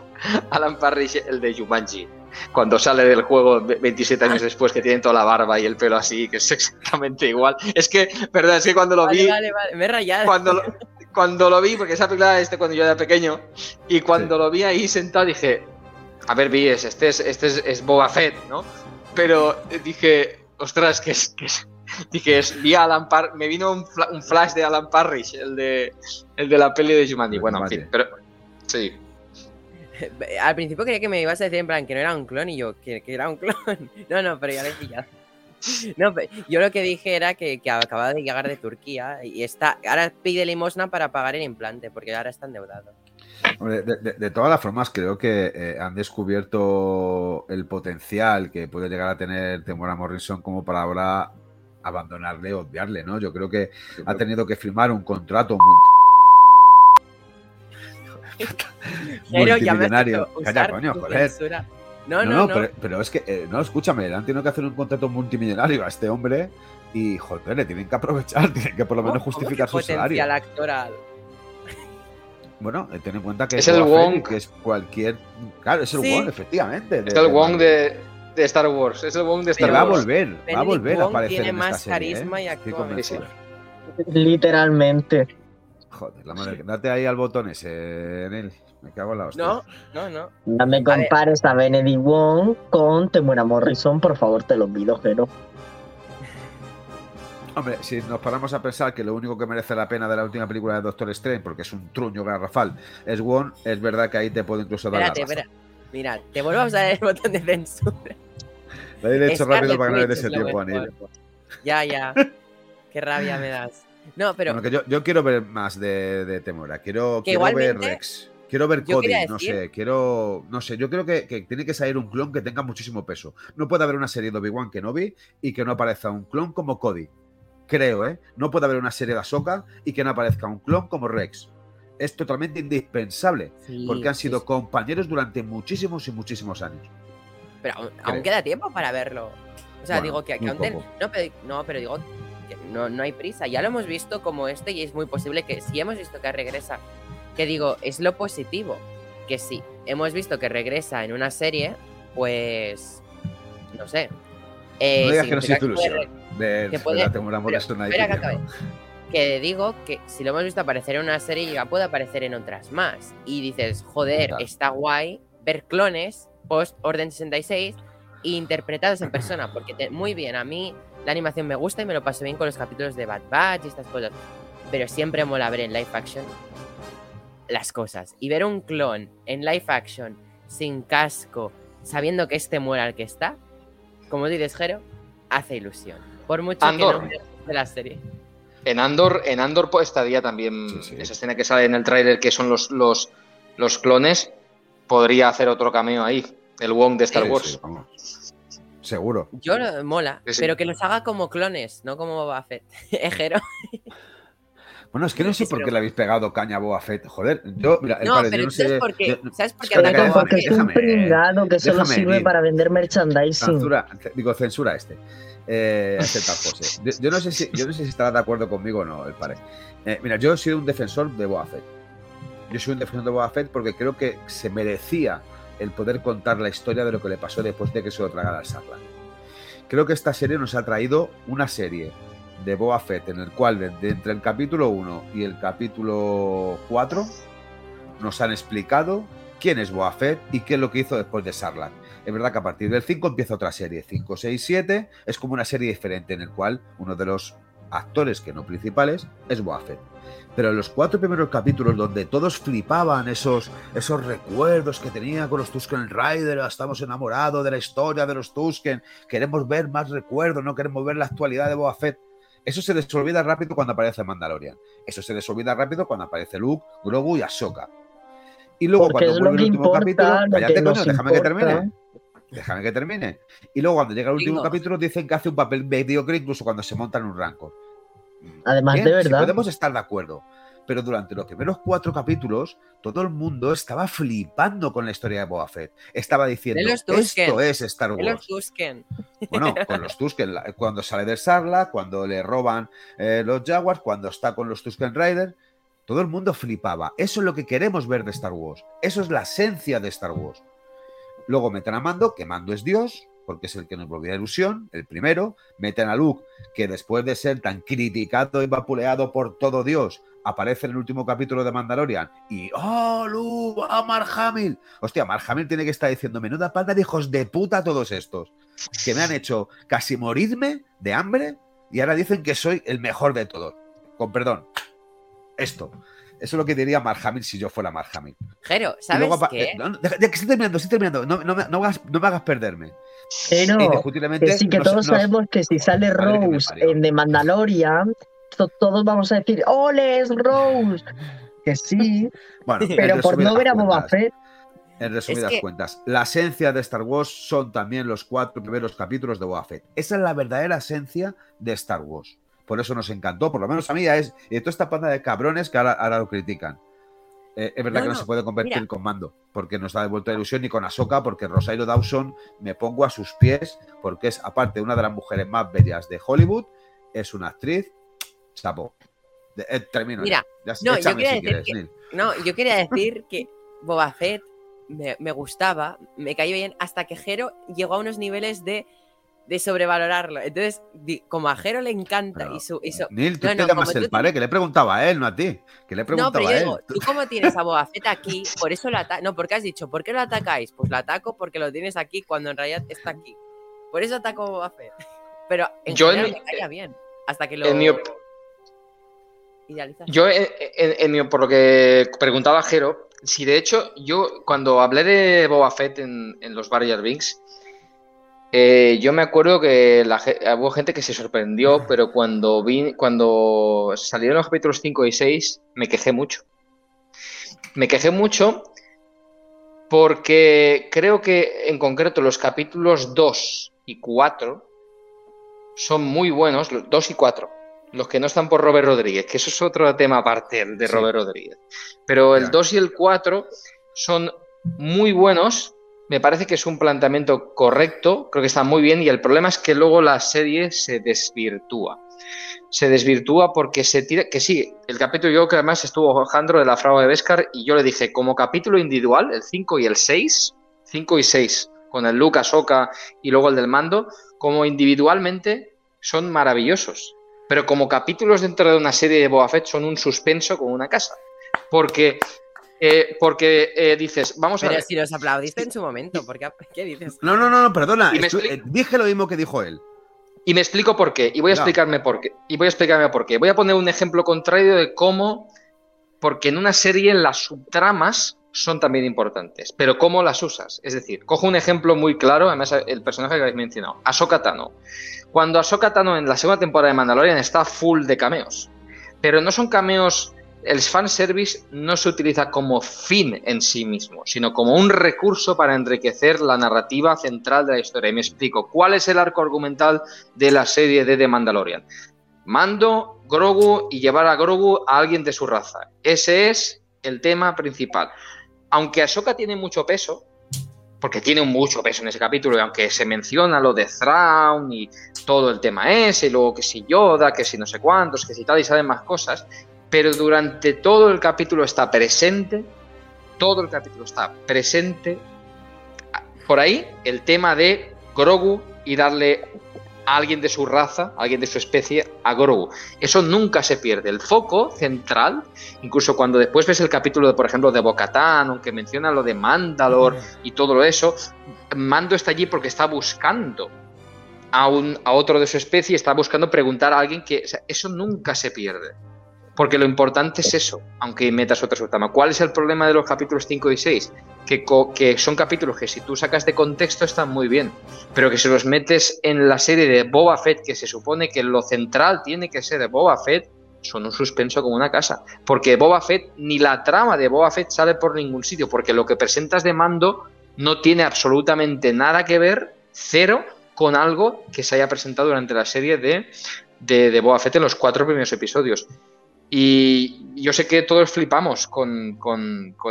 Alan Parrish, el de Jumanji. Cuando sale del juego 27 años ah. después, que tiene toda la barba y el pelo así, que es exactamente igual. Es que, verdad, es que cuando lo vi. Vale, vale, me he rayado. Cuando lo, cuando lo vi, porque esa película este cuando yo era pequeño, y cuando lo vi ahí sentado dije, a ver, vi, este es, este es, es Boba Fett, ¿no? Pero dije, ostras, que es, que es, Dije, vi a Alan Par me vino un, flash de Alan Parrish, el de, el de la peli de Jumanji. Bueno, en fin, pero sí. Al principio creía que me ibas a decir en plan que no era un clon y yo, que, era un clon. No, no, pero ya lo he pillado. No, yo lo que dije era que, que, acababa de llegar de Turquía y está, ahora pide limosna para pagar el implante porque ahora está endeudado. de, todas las formas, creo que eh, han descubierto el potencial que puede llegar a tener Temora Morrison como para ahora abandonarle o odiarle, ¿no? Yo creo que ha tenido que firmar un contrato. Calla, coño, joder. No, no, no, Pero, es que, eh, no, escúchame, le han tenido que hacer un contrato multimillonario a este hombre y, joder, le tienen que aprovechar, tienen que por lo menos justificar su salario. actoral? Bueno, eh, ten en cuenta que es el Wong. Que es cualquier. Claro, es el Wong, efectivamente. Es el Wong de, de Star Wars. Es el Wong de Star Wars. Va a volver, va a volver a aparecer. Tiene en más esta carisma serie, y actúa Literalmente. Joder, la madre. Date ahí al botón ese, Nel. Me cago en la hostia. No, no, no. No me compares a, Benedict Wong con Temuera Morrison, por favor, te lo pido, pero. Hombre, si nos paramos a pensar que lo único que merece la pena de la última película de Doctor Strange, porque es un truño garrafal, es Wong, es verdad que ahí te puedo incluso dar Espérate, la espera. Mira, te vuelvo a usar el botón de censura. Lo he hecho rápido para ganar de ese tiempo, Anil. Ya, ya. Qué rabia me das. No, pero. yo, quiero ver más de, de Temora. Quiero, quiero ver Rex. Quiero ver Cody, no sé, quiero. No sé, yo creo que, tiene que salir un clon que tenga muchísimo peso. No puede haber una serie de Obi-Wan vi y que no aparezca un clon como Cody. Creo, ¿eh? No puede haber una serie de Ahsoka y que no aparezca un clon como Rex. Es totalmente indispensable, porque han sido compañeros durante muchísimos y muchísimos años. Pero aún, queda tiempo para verlo. O sea, digo que, no, pero, no, pero digo que no, no hay prisa. Ya lo hemos visto como este y es muy posible que si hemos visto que regresa que digo, es lo positivo. Que sí, hemos visto que regresa en una serie, pues. No sé. Eh, no digas que no ilusión. puede, que, digo que si lo hemos visto aparecer en una serie, ya puede aparecer en otras más. Y dices, joder, está guay ver clones post Orden 66 interpretados en persona. Porque muy bien, a mí la animación me gusta y me lo paso bien con los capítulos de Bad Batch y estas cosas. Pero siempre mola ver en live action las cosas. Y ver un clon en live action, sin casco, sabiendo que este muera al que está, como dices, Jero, hace ilusión. Por mucho que no de la serie. En Andor, en Andor pues, estaría también esa escena que sale en el tráiler que son los, los, los clones. Podría hacer otro cameo ahí, el Wong de Star Wars. Seguro. Yo mola, pero que los haga como clones, no como Boba Fett. Jero. Bueno, es que no sé por qué le habéis pegado caña a Fett. Joder, yo, mira, el no, pero no sé. ¿sabes por qué? ¿Sabes por qué? Porque, es un pringado que solo sirve para vender merchandising. Censura, digo, censura este. Eh, José. Yo, no sé si, yo no sé si estará de acuerdo conmigo o no, el padre. Eh, mira, yo he sido un defensor de Fett. Yo soy un defensor de Boa Fett porque creo que se merecía el poder contar la historia de lo que le pasó después de que se lo tragara al Sarlan. Creo que esta serie nos ha traído una serie de Boba Fett, en el cual de, entre el capítulo 1 y el capítulo 4 nos han explicado quién es Boba Fett y qué es lo que hizo después de Sarlacc. Es verdad que a partir del 5 empieza otra serie, 5, 6, 7, es como una serie diferente en el cual uno de los actores que no principales es Boba Fett. Pero en los cuatro primeros capítulos donde todos flipaban esos, esos recuerdos que tenía con los Tusken Rider, estamos enamorados de la historia de los Tusken, queremos ver más recuerdos, no queremos ver la actualidad de Boba Fett. Eso se desolvida rápido cuando aparece Mandalorian. Eso se desolvida rápido cuando aparece Luke, Grogu y Ahsoka. Y luego cuando vuelve el último capítulo, cállate coño, déjame que termine. Déjame que termine. Y luego cuando llega el último capítulo dicen que hace un papel mediocre incluso cuando se monta en un rancor. Además, de verdad. podemos estar de acuerdo pero durante los primeros cuatro capítulos todo el mundo estaba flipando con la historia de Boba Fett. Estaba diciendo, esto es Star Wars. Los Tusken. Bueno, con los Tusken, cuando sale de Sarla, cuando le roban eh, los Jaguars, cuando está con los Tusken Riders, todo el mundo flipaba. Eso es lo que queremos ver de Star Wars. Eso es la esencia de Star Wars. Luego meten a Mando, que Mando es Dios, porque es el que nos volvió la ilusión, el primero. Meten a Luke, que después de ser tan criticado y vapuleado por todo Dios, aparece en el último capítulo de Mandalorian y ¡Oh, Luke! ¡Ah, Mark Hamill! Hostia, Mark Hamill tiene que estar diciendo menuda pata de hijos de puta todos estos que me han hecho casi morirme de hambre y ahora dicen que soy el mejor de todos. Con perdón. Esto. Eso es lo que diría Mark Hamill si yo fuera Mark Hamill. Jero, ¿sabes qué? Eh, que estoy terminando, estoy terminando. No, no, no, me hagas perderme. Pero que sí que todos sabemos que si sale Rose en The Mandalorian, todos vamos a decir, ¡Ole, es Rose! Que sí, bueno, pero por no ver a Boba Fett. En resumidas cuentas, la esencia de Star Wars son también los cuatro primeros capítulos de Boba Fett. Esa es la verdadera esencia de Star Wars. Por eso nos encantó, por lo menos a mí es. Y toda esta panda de cabrones que ahora, lo critican. Eh, es verdad que no, se puede convertir con Mando, porque nos da de vuelta ilusión, ni con Ahsoka, porque Rosario Dawson me pongo a sus pies, porque es, aparte, una de las mujeres más bellas de Hollywood, es una actriz Chapo. Eh, termino. Mira, no, yo quería decir que, no, yo quería decir que Boba Fett me, gustaba, me cayó bien, hasta que Jero llegó a unos niveles de de sobrevalorarlo. Entonces, como a Jero le encanta y su, eso. Neil, tú te llamas el pared, que le preguntaba a él, no a ti. Que le preguntaba no, pero yo digo, tú cómo tienes a Boba Fett aquí, por eso lo atacas. No, porque has dicho, ¿por qué lo atacáis? Pues lo ataco porque lo tienes aquí cuando en realidad está aquí. Por eso ataco a Boba Fett. Pero en yo general me caía bien. Hasta que lo. Yo, en, por lo que preguntaba Jero, si de hecho yo cuando hablé de Boba Fett en, los Barrier Binks, eh, yo me acuerdo que la, hubo gente que se sorprendió, pero cuando vi, cuando salieron los capítulos 5 y 6, me quejé mucho. Me quejé mucho porque creo que en concreto los capítulos 2 y 4 son muy buenos, 2 y 4 los que no están por Robert Rodríguez, que eso es otro tema aparte de Robert Rodríguez. Pero el 2 y el 4 son muy buenos. Me parece que es un planteamiento correcto, creo que está muy bien. Y el problema es que luego la serie se desvirtúa. Se desvirtúa porque se tira. Que sí, el capítulo, yo que además estuvo Alejandro de la fragua de Vescar, y yo le dije, como capítulo individual, el 5 y el 6, 5 y 6, con el Lucas Oca y luego el del mando, como individualmente son maravillosos pero como capítulos dentro de una serie de Boba Fett son un suspenso con una casa. Porque, eh, porque eh, dices, vamos a ver. si los aplaudiste en su momento, porque, ¿qué dices? No, no, no, perdona. Eh, dije lo mismo que dijo él. Y me explico por qué. Y voy a explicarme por qué. Y voy a explicarme por qué. Voy a poner un ejemplo contrario de cómo. Porque en una serie las subtramas son también importantes. Pero ¿cómo las usas? Es decir, cojo un ejemplo muy claro, además el personaje que habéis mencionado, Ahsoka Tano. Cuando Ahsoka Tano en la segunda temporada de Mandalorian está full de cameos, pero no son cameos, el fanservice no se utiliza como fin en sí mismo, sino como un recurso para enriquecer la narrativa central de la historia. Y me explico, ¿cuál es el arco argumental de la serie de The Mandalorian? Mando, Grogu y llevar a Grogu a alguien de su raza. Ese es el tema principal aunque Ahsoka tiene mucho peso, porque tiene mucho peso en ese capítulo, y aunque se menciona lo de Thrawn y todo el tema ese, y luego que si Yoda, que si no sé cuántos, que si tal y saben más cosas, pero durante todo el capítulo está presente, todo el capítulo está presente, por ahí el tema de Grogu y darle a alguien de su raza, a alguien de su especie, a Grogu. Eso nunca se pierde. El foco central, incluso cuando después ves el capítulo, de, por ejemplo, de Bocatán, aunque menciona lo de Mandalor y todo eso, Mando está allí porque está buscando a, un, a otro de su especie, está buscando preguntar a alguien que... eso nunca se pierde. Porque lo importante es eso, aunque metas otra subtrama. ¿Cuál es el problema de los capítulos 5 y 6? Que, que, son capítulos que si tú sacas de contexto están muy bien, pero que si los metes en la serie de Boba Fett, que se supone que lo central tiene que ser de Boba Fett, son un suspenso como una casa. Porque Boba Fett, ni la trama de Boba Fett sale por ningún sitio, porque lo que presentas de mando no tiene absolutamente nada que ver, cero, con algo que se haya presentado durante la serie de, de, de Boba Fett en los cuatro primeros episodios. Y yo sé que todos flipamos con,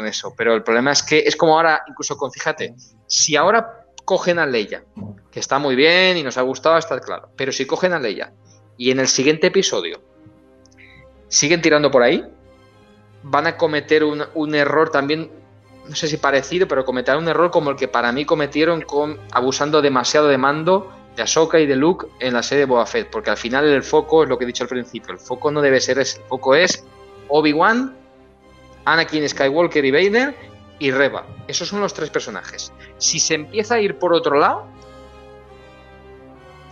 eso, pero el problema es que es como ahora, incluso con, fíjate, si ahora cogen a Leia, que está muy bien y nos ha gustado, está claro, pero si cogen a Leia y en el siguiente episodio siguen tirando por ahí, van a cometer un, un error también, no sé si parecido, pero cometer un error como el que para mí cometieron con abusando demasiado de mando de Ahsoka y de Luke en la serie de Boba Fett, porque al final el foco es lo que he dicho al principio, el foco no debe ser ese, el foco es Obi-Wan, Anakin Skywalker y Vader y Reba. Esos son los tres personajes. Si se empieza a ir por otro lado,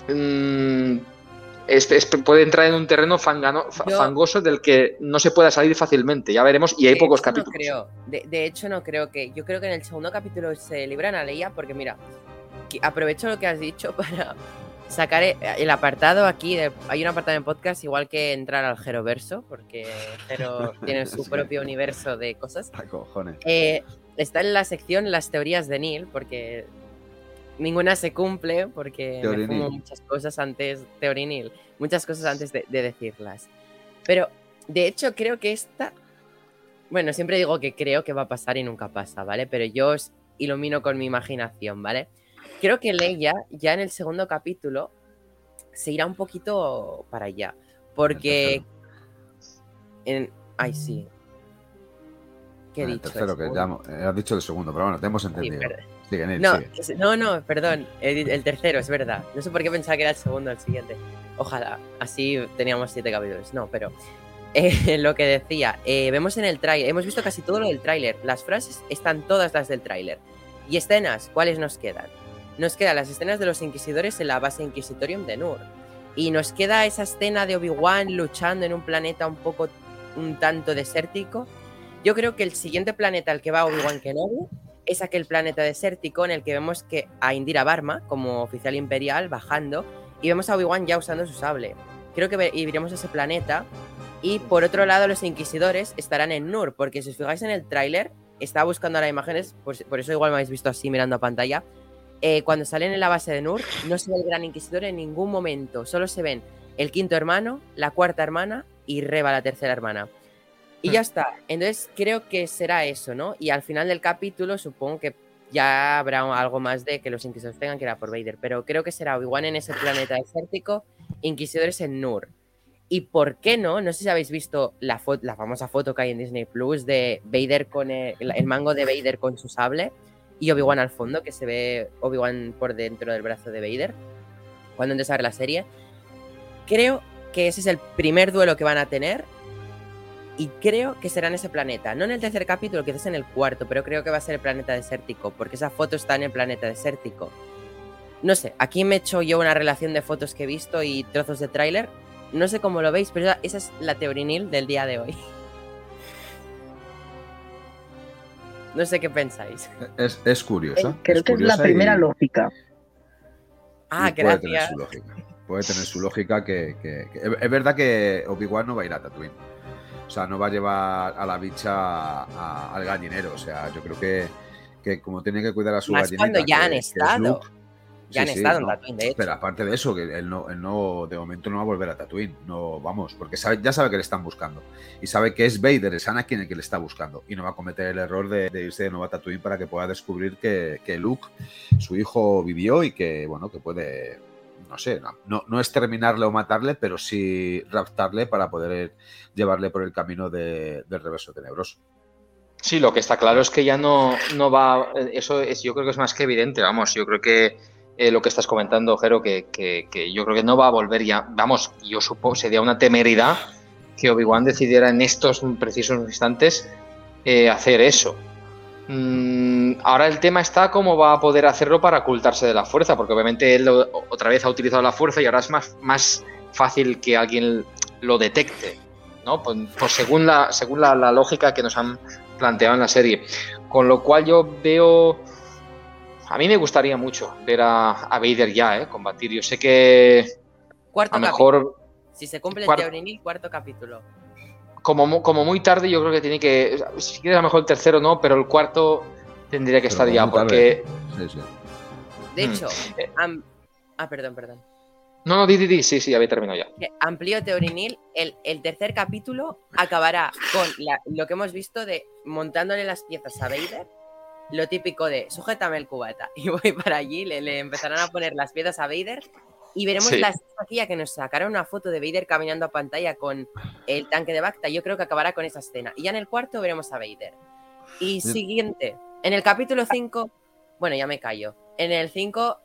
mm, puede entrar en un terreno fangoso del que no se pueda salir fácilmente. Ya veremos, y hay pocos capítulos. creo. De, de, hecho, no creo que. Yo creo que en el segundo capítulo se libran a Leia, porque mira, aprovecho lo que has dicho para sacar el apartado aquí. hay un apartado en podcast, igual que entrar al Jeroverso, porque Jero tiene su propio universo de cosas. Eh, está en la sección las teorías de Neil, porque ninguna se cumple, porque me fumo muchas cosas antes, teorinil, muchas cosas antes de, de decirlas. Pero, de hecho, creo que esta. Bueno, siempre digo que creo que va a pasar y nunca pasa, ¿vale? Pero yo os ilumino con mi imaginación, ¿vale? Creo que Leia ya en el segundo capítulo se irá un poquito para allá. Porque. En... Ay, sí. ¿Qué he dicho? Tercero, que ya, has dicho el segundo, pero bueno, te hemos entendido. no, no, perdón, el, tercero, es verdad. No sé por qué pensaba que era el segundo, el siguiente. Ojalá, así teníamos siete capítulos. No, pero eh, lo que decía, eh, vemos en el tráiler, hemos visto casi todo lo del tráiler. Las frases están todas las del tráiler. ¿Y escenas? ¿Cuáles nos quedan? Nos quedan las escenas de los inquisidores en la base Inquisitorium de Nur. Y nos queda esa escena de Obi-Wan luchando en un planeta un poco, un tanto desértico. Yo creo que el siguiente planeta al que va Obi-Wan Kenobi es aquel planeta desértico en el que vemos que a Indira Barma, como oficial imperial, bajando, y vemos a Obi-Wan ya usando su sable. Creo que iremos a ese planeta. Y por otro lado, los inquisidores estarán en Nur, porque si os fijáis en el tráiler, estaba buscando las imágenes, por, eso igual me habéis visto así mirando a pantalla. Eh, cuando salen en la base de Nur, no se ve el gran inquisidor en ningún momento, solo se ven el quinto hermano, la cuarta hermana y Reba, la tercera hermana. Y ya está. Entonces creo que será eso, ¿no? Y al final del capítulo supongo que ya habrá algo más de que los inquisidores tengan que ir a por Vader. Pero creo que será Obi-Wan en ese planeta desértico, inquisidores en Nur. Y por qué no, no sé si habéis visto la, la famosa foto que hay en Disney Plus de Vader con el, mango de Vader con su sable y Obi-Wan al fondo, que se ve Obi-Wan por dentro del brazo de Vader, cuando antes a ver la serie. Creo que ese es el primer duelo que van a tener y creo que será en ese planeta. No en el tercer capítulo, quizás en el cuarto, pero creo que va a ser el planeta desértico, porque esa foto está en el planeta desértico. No sé, aquí me he hecho yo una relación de fotos que he visto y trozos de tráiler. No sé cómo lo veis, pero esa es la teorinil del día de hoy. No sé qué pensáis. Es, curioso. Creo que es la primera lógica. Ah, gracias. Puede tener su lógica. Puede tener su lógica que, Es verdad que Obi-Wan no va a ir a Tatooine. O sea, no va a llevar a la bicha al gallinero. O sea, yo creo que, como tiene que cuidar a su Más cuando ya han estado. Ya han estado en Tatooine, de hecho. Pero aparte de eso, que él no, él no, de momento no va a volver a Tatooine. No, vamos, porque sabe, ya sabe que le están buscando. Y sabe que es Vader, es Anakin el que le está buscando. Y no va a cometer el error de, irse de nuevo a Tatooine para que pueda descubrir que, que Luke, su hijo, vivió y que, bueno, que puede no sé, no, no, es terminarle o matarle, pero sí raptarle para poder llevarle por el camino del reverso tenebroso. Sí, lo que está claro es que ya no, no va, eso es, yo creo que es más que evidente, vamos, yo creo que eh, lo que estás comentando, Jero, que, que, yo creo que no va a volver ya, vamos, yo supongo, sería una temeridad que Obi-Wan decidiera en estos precisos instantes eh, hacer eso. Mm, ahora el tema está cómo va a poder hacerlo para ocultarse de la fuerza, porque obviamente él otra vez ha utilizado la fuerza y ahora es más, más fácil que alguien lo detecte, ¿no? Pues, según, la, según la, lógica que nos han planteado en la serie. Con lo cual yo veo... A mí me gustaría mucho ver a, a Vader ya, ¿eh? Combatir. Yo sé que... Cuarto a lo mejor... Si se cumple el cuarto capítulo como, como muy tarde, yo creo que tiene que. Si quieres, a lo mejor el tercero no, pero el cuarto tendría que estar ya, porque. Sí, sí. De mm. hecho, ah, perdón, perdón. No, no, di, di, di, sí, sí, había terminado ya. Amplio Teorinil, el, el tercer capítulo acabará con lo que hemos visto de montándole las piezas a Vader, lo típico de sujétame el cubata y voy para allí, le, le empezarán a poner las piezas a Vader y veremos la escena que nos sacaron una foto de Vader caminando a pantalla con el tanque de Bacta. Yo creo que acabará con esa escena. Y ya en el cuarto veremos a Vader. Y siguiente, en el capítulo 5, bueno, ya me callo. En el 5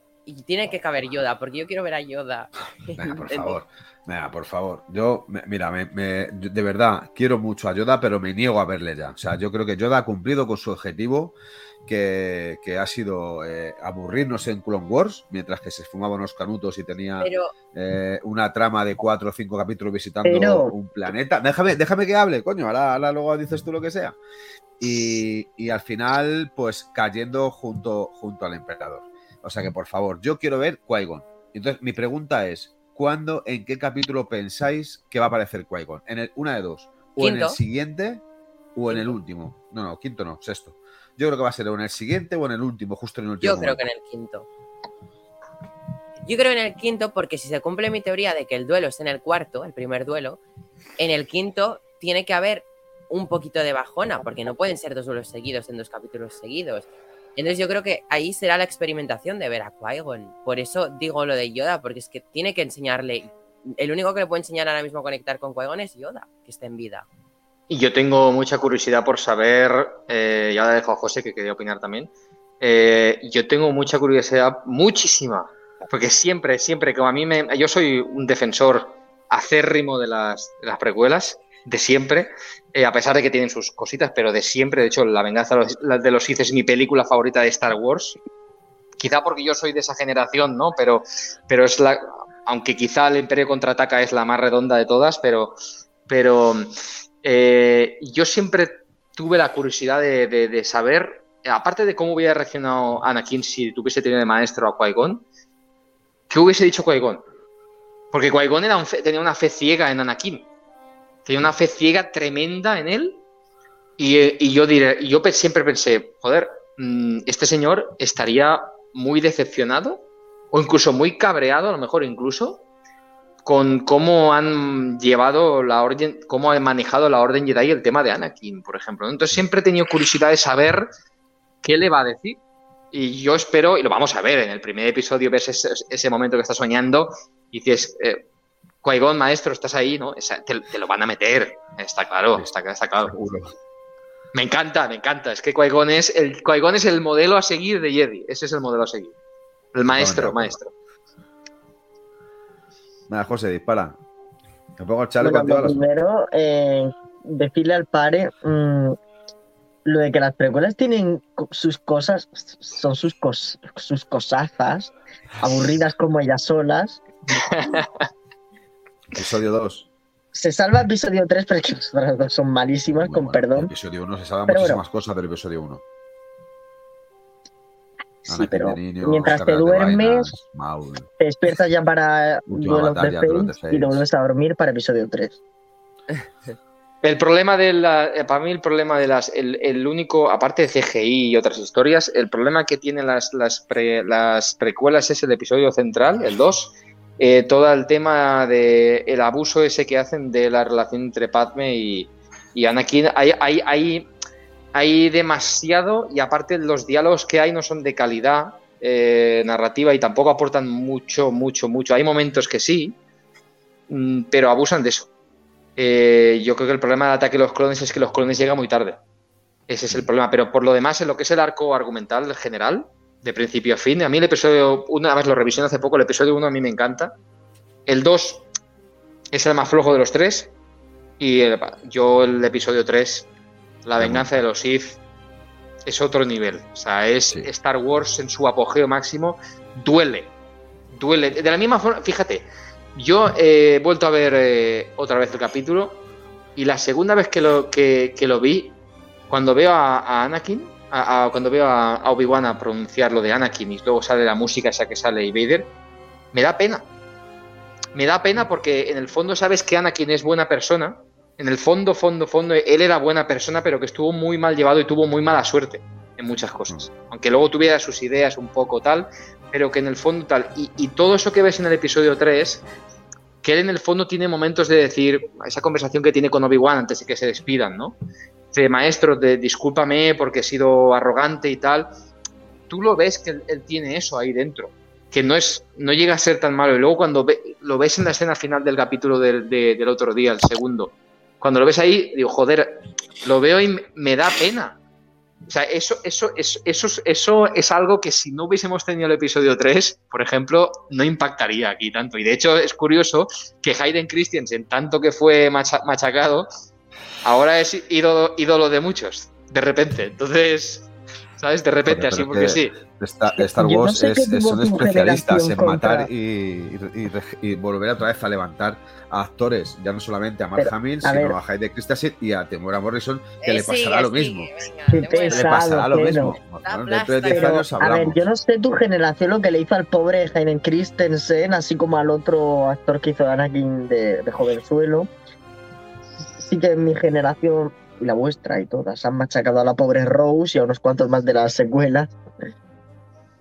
tiene que caber Yoda, porque yo quiero ver a Yoda. Venga, por favor. Venga, por favor. Yo, mira, de verdad, quiero mucho a Yoda, pero me niego a verle ya. O sea, yo creo que Yoda ha cumplido con su objetivo que, ha sido eh, aburrirnos en Clone Wars, mientras que se fumaba unos canutos y tenía eh, una trama de cuatro o cinco capítulos visitando un planeta. Déjame, déjame que hable, coño, ahora, luego dices tú lo que sea. Y, al final, pues cayendo junto, junto al emperador. O sea que, por favor, yo quiero ver Qui-Gon. Entonces, mi pregunta es, ¿cuándo, en qué capítulo pensáis que va a aparecer Qui-Gon? En el, una de dos. O en el siguiente o en el último. No, no, quinto no, sexto. Yo creo que va a ser o en el siguiente o en el último, justo en el último. Yo creo que en el quinto. Yo creo en el quinto porque si se cumple mi teoría de que el duelo es en el cuarto, el primer duelo, en el quinto tiene que haber un poquito de bajona, porque no pueden ser dos duelos seguidos en dos capítulos seguidos. Entonces yo creo que ahí será la experimentación de ver a Qui-Gon. Por eso digo lo de Yoda, porque es que tiene que enseñarle... El único que le puede enseñar ahora mismo a conectar con Qui-Gon es Yoda, que está en vida. Y yo tengo mucha curiosidad por saber, eh, ya la dejo a José que quería opinar también, Eh, yo tengo mucha curiosidad, muchísima, porque siempre, siempre, como a mí me. Yo soy un defensor acérrimo de las, de las precuelas, de siempre, eh, a pesar de que tienen sus cositas, pero de siempre. De hecho, La venganza de los Sith es mi película favorita de Star Wars. Quizá porque yo soy de esa generación, ¿no? Pero, pero es la. Aunque quizá el Imperio contraataca es la más redonda de todas, pero. Pero eh, yo siempre tuve la curiosidad de, saber, aparte de cómo hubiera reaccionado Anakin si tuviese tenido de maestro a Qui-Gon, ¿qué hubiese dicho Qui-Gon? Porque Qui-Gon tenía una fe ciega en Anakin. Tenía una fe ciega tremenda en él. Y, yo, diré, yo siempre pensé, joder, mm, este señor estaría muy decepcionado o incluso muy cabreado, a lo mejor incluso, con cómo han llevado la orden, cómo han manejado la orden Jedi el tema de Anakin, por ejemplo. Entonces siempre he tenido curiosidad de saber qué le va a decir. Y yo espero, y lo vamos a ver en el primer episodio, ves ese, momento que está soñando y dices, eh, maestro, estás ahí, ¿no? te, lo van a meter, está claro, está, está claro. Me encanta, me encanta. Es que qui es, el, es el modelo a seguir de Jedi. Ese es el modelo a seguir. El maestro, maestro. Nada, José, dispara. Me pongo el Primero, eh, decirle al pare mm, lo de que las precuelas tienen sus cosas, son sus, sus cosazas, aburridas como ellas solas. episodio 2. Se salva episodio 3, pero es que las otras dos son malísimas, con perdón. episodio 1 se salva muchísimas cosas del episodio 1. Sí, pero mientras te duermes, te despiertas ya para Duelos de Face y luego vuelves a dormir para episodio 3. El problema de la, eh, para mí el problema de las, el, único, aparte de CGI y otras historias, el problema que tienen las, las, las precuelas es el episodio central, el 2, eh, todo el tema de el abuso ese que hacen de la relación entre Padme y, y Anakin. Hay, hay, hay, hay demasiado y aparte los diálogos que hay no son de calidad eh, narrativa y tampoco aportan mucho, mucho, mucho. Hay momentos que sí, mm, pero abusan de eso. Eh, yo creo que el problema del ataque a los clones es que los clones llegan muy tarde. Ese es el problema. Pero por lo demás, en lo que es el arco argumental general, de principio a fin, a mí el episodio 1, además lo revisioné hace poco, el episodio 1 a mí me encanta. El 2 es el más flojo de los tres. Y yo el episodio 3 la venganza de los Sith es otro nivel. O sea, es Star Wars en su apogeo máximo. Duele. Duele. De la misma forma, fíjate, yo he vuelto a ver eh, otra vez el capítulo y la segunda vez que lo, que, lo vi, cuando veo a, Anakin, cuando veo a, Obi-Wan a pronunciar lo de Anakin y luego sale la música esa que sale y Vader, me da pena. Me da pena porque en el fondo sabes que Anakin es buena persona en el fondo, fondo, fondo, él era buena persona, pero que estuvo muy mal llevado y tuvo muy mala suerte en muchas cosas. Aunque luego tuviera sus ideas un poco tal, pero que en el fondo tal. Y, todo eso que ves en el episodio 3, que él en el fondo tiene momentos de decir, esa conversación que tiene con Obi-Wan antes de que se despidan, ¿no? De maestro, de discúlpame porque he sido arrogante y tal. Tú lo ves que él, tiene eso ahí dentro que no es no llega a ser tan malo y luego cuando lo ves en la escena final del capítulo del otro día el segundo cuando lo ves ahí, digo, joder, lo veo y me da pena. O sea, eso, eso, eso, eso, eso es algo que si no hubiésemos tenido el episodio 3, por ejemplo, no impactaría aquí tanto. Y de hecho es curioso que Hayden Christensen, tanto que fue machacado, ahora es ídolo, ídolo de muchos, de repente. Entonces, ¿sabes? De repente, así porque sí. Star, Wars son especialistas en matar y, volver otra vez a levantar a actores, ya no solamente a Mark Hamill, sino a Hayden Christensen y a Temuera Morrison, que le pasará lo mismo. le pasará lo mismo. a ver, yo no sé tu generación lo que le hizo al pobre Hayden Christensen, así como al otro actor que hizo Anakin de, de jovenzuelo. Sí que mi generación y la vuestra y todas han machacado a la pobre Rose y a unos cuantos más de las secuelas.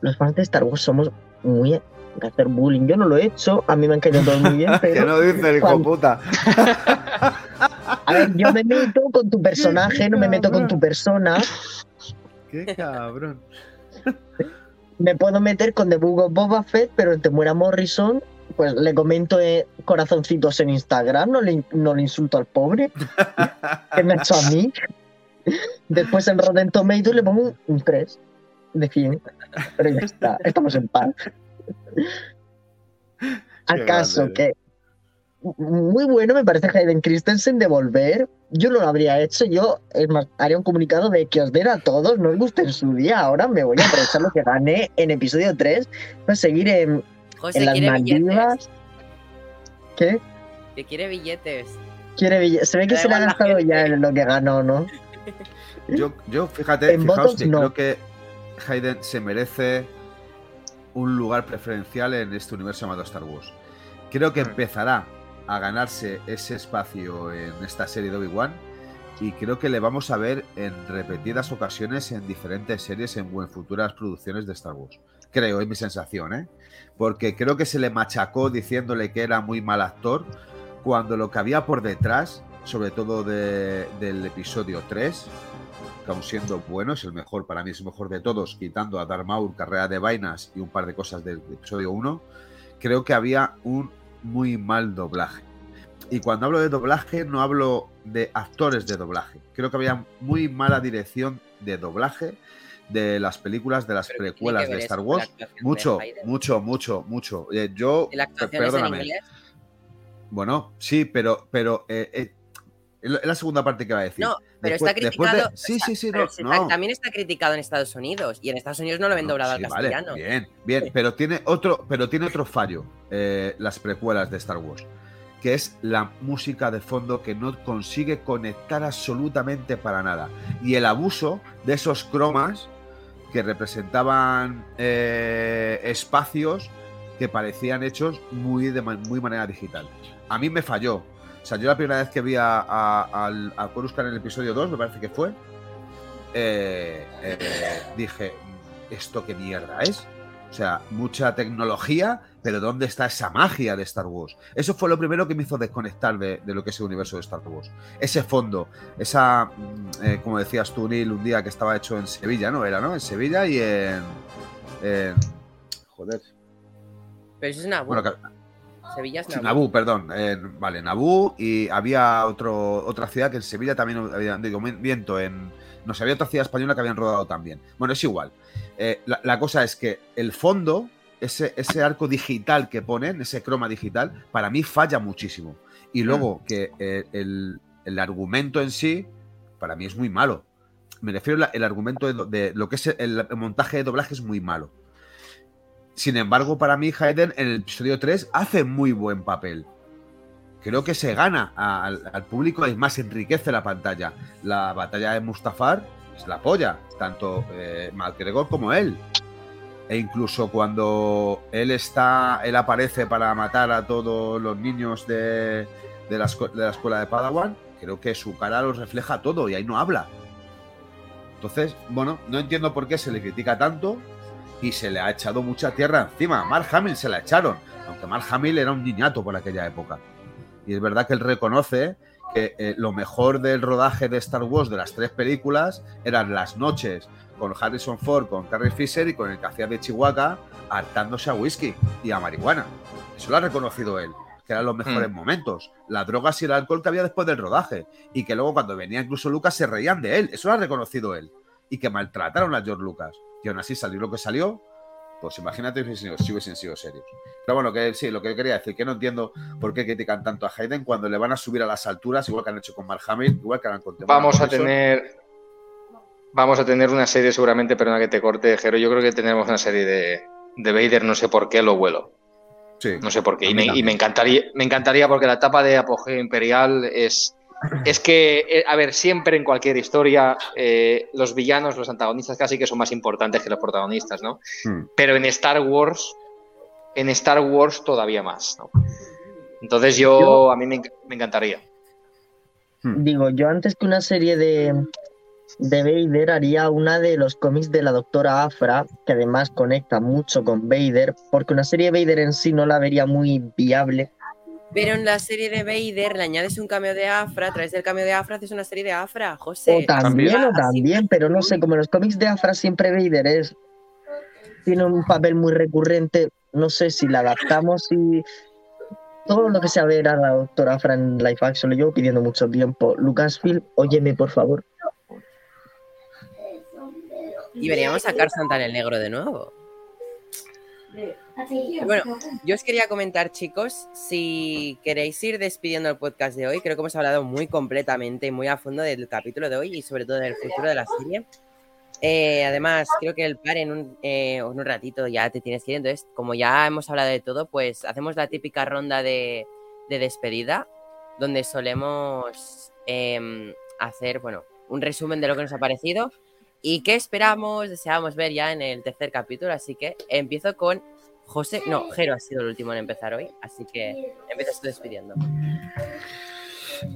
Los fans de Star Wars somos muy de hacer bullying. Yo no lo he hecho, a mí me han caído todos muy bien. Pero que no dice el hijo puta. a ver, yo me meto con tu personaje, no me meto con tu persona. Qué cabrón. Me puedo meter con The Book of Boba Fett, pero te muera Morrison pues le comento eh, corazoncitos en Instagram, no le, no le insulto al pobre, que me ha hecho a mí. Después en Rotten Tomatoes le pongo un, 3. de fin. Pero ya está, estamos en paz. ¿Acaso que muy bueno me parece Hayden Christensen de volver. Yo no lo habría hecho, yo es más, haría un comunicado de que os den a todos, no os guste en su día, ahora me voy a aprovechar lo que gané en episodio 3 para seguir en, en las Maldivas. ¿Qué? Que quiere billetes. Quiere billetes. Se ve que se le ha gastado ya en lo que ganó, ¿no? Yo, yo fíjate, fijaos que creo que Hayden se merece un lugar preferencial en este universo llamado Star Wars. Creo que hmm. empezará a ganarse ese espacio en esta serie de Obi-Wan y creo que le vamos a ver en repetidas ocasiones en diferentes series en, en futuras producciones de Star Wars. Creo, es mi sensación, ¿eh? Porque creo que se le machacó diciéndole que era muy mal actor cuando lo que había por detrás, sobre todo del episodio 3, que aún siendo bueno, es el mejor, para mí es el mejor de todos, quitando a Darth Maul, Carrera de Vainas y un par de cosas del episodio 1, creo que había un muy mal doblaje. Y cuando hablo de doblaje no hablo de actores de doblaje. Creo que había muy mala dirección de doblaje de las películas de las precuelas de Star Wars. Mucho, mucho, mucho, mucho. Eh, yo, perdóname. Bueno, sí, pero, pero eh, eh, es la segunda parte que va a decir. No, pero está criticado. Sí, sí, sí, no, También está criticado en Estados Unidos y en Estados Unidos no lo ven doblado al castellano. bien, bien, pero tiene otro, pero tiene otro fallo eh, las precuelas de Star Wars, que es la música de fondo que no consigue conectar absolutamente para nada y el abuso de esos cromas que representaban eh, espacios que parecían hechos muy de muy manera digital. A mí me falló, o sea, yo la primera vez que vi a, a, a, Coruscant en el episodio 2, me parece que fue, eh, eh, dije, ¿esto qué mierda es? O sea, mucha tecnología, pero ¿dónde está esa magia de Star Wars? Eso fue lo primero que me hizo desconectar de, lo que es el universo de Star Wars. Ese fondo, esa, mm, eh, como decías tú, Neil, un día que estaba hecho en Sevilla, ¿no? Era, ¿no? En Sevilla y en... joder. Pero eso es una... Bueno, Sevilla es Nabú. perdón. vale, Nabú. Y había otro, otra ciudad que en Sevilla también había, digo, viento, en. No sé, había otra ciudad española que habían rodado también. Bueno, es igual. Eh, la, cosa es que el fondo, ese, ese arco digital que ponen, ese croma digital, para mí falla muchísimo. Y mm. luego que eh, el, argumento en sí, para mí es muy malo. Me refiero al argumento de, de, lo que es el montaje de doblaje es muy malo. Sin embargo, para mí, Hayden en el episodio 3 hace muy buen papel. Creo que se gana al, público y más enriquece la pantalla. La batalla de Mustafar es la polla, tanto eh, como él. E incluso cuando él está, él aparece para matar a todos los niños de, de, la, escuela de Padawan, creo que su cara lo refleja todo y ahí no habla. Entonces, bueno, no entiendo por qué se le critica tanto, y se le ha echado mucha tierra encima. Mark Hamill se la echaron, aunque Mark Hamill era un niñato por aquella época. Y es verdad que él reconoce que eh, lo mejor del rodaje de Star Wars de las tres películas eran las noches con Harrison Ford, con Carrie Fisher y con el que hacía de Chihuahua hartándose a whisky y a marihuana. Eso lo ha reconocido él, que eran los mejores hmm. momentos. Las drogas y el alcohol que había después del rodaje. Y que luego cuando venía incluso Lucas se reían de él. Eso lo ha reconocido él. Y que maltrataron a George Lucas y aún así salió lo que salió, pues imagínate si hubiesen sido serios. Pero bueno, que sí, lo que quería decir, que no entiendo por qué critican tanto a Hayden cuando le van a subir a las alturas, igual que han hecho con Mark Hamill, igual que han con Vamos a tener. Vamos a tener una serie seguramente, perdona que te corte, Jero. Yo creo que tenemos una serie de, de Vader, no sé por qué lo vuelo. Sí, no sé por qué. Y me, y me, encantaría, me encantaría porque la etapa de apogeo imperial es, es que, eh, a ver, siempre en cualquier historia eh, los villanos, los antagonistas casi que son más importantes que los protagonistas, ¿no? Hmm. Pero en Star Wars, en Star Wars todavía más, ¿no? Entonces yo, a mí me, encantaría. Hmm. Digo, yo antes que una serie de, de Vader haría una de los cómics de la doctora Afra, que además conecta mucho con Vader, porque una serie de Vader en sí no la vería muy viable pero en la serie de Vader le añades un cambio de Afra, a través del cambio de Afra haces una serie de Afra, José. O también, o también, pero no sé, como en los cómics de Afra siempre Vader es tiene un papel muy recurrente, no sé si la adaptamos y todo lo que sea ver a la doctora Afra en live action lo llevo pidiendo mucho tiempo. Lucasfilm, óyeme por favor. Y veríamos sacar Santa en el Negro de nuevo. Bueno, yo os quería comentar, chicos, si queréis ir despidiendo el podcast de hoy, creo que hemos hablado muy completamente y muy a fondo del capítulo de hoy y sobre todo del futuro de la serie. Eh, además, creo que el par en un, eh, un, ratito ya te tienes que ir. Entonces, como ya hemos hablado de todo, pues hacemos la típica ronda de, de despedida, donde solemos eh, hacer, bueno, un resumen de lo que nos ha parecido y qué esperamos, deseamos ver ya en el tercer capítulo. Así que empiezo con José. No, Jero ha sido el último en empezar hoy, así que empiezas despidiendo.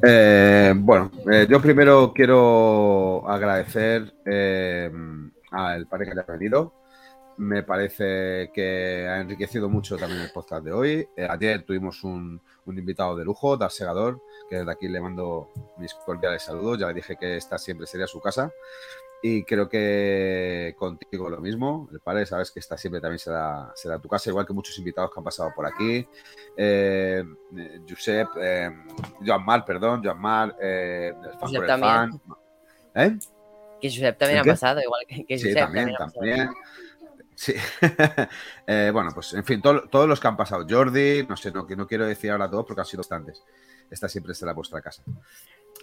Eh, bueno, eh, yo primero quiero agradecer eh, al padre que haya venido. Me parece que ha enriquecido mucho también el podcast de hoy. ayer tuvimos un, un, invitado de lujo, Dar Segador, que desde aquí le mando mis cordiales saludos. Ya le dije que esta siempre sería su casa. Y creo que contigo lo mismo. El padre, sabes que esta siempre también será, será tu casa, igual que muchos invitados que han pasado por aquí. Eh, Josep, eh, Joan Mar, perdón, Joan Mar, eh, Josep también. ¿Eh? Que Josep también ha pasado, igual que, que Josep Sí, también, también. Sí. eh, bueno, pues en fin, to todos los que han pasado. Jordi, no sé, no, que no quiero decir ahora todos porque han sido bastantes. Esta siempre será vuestra casa.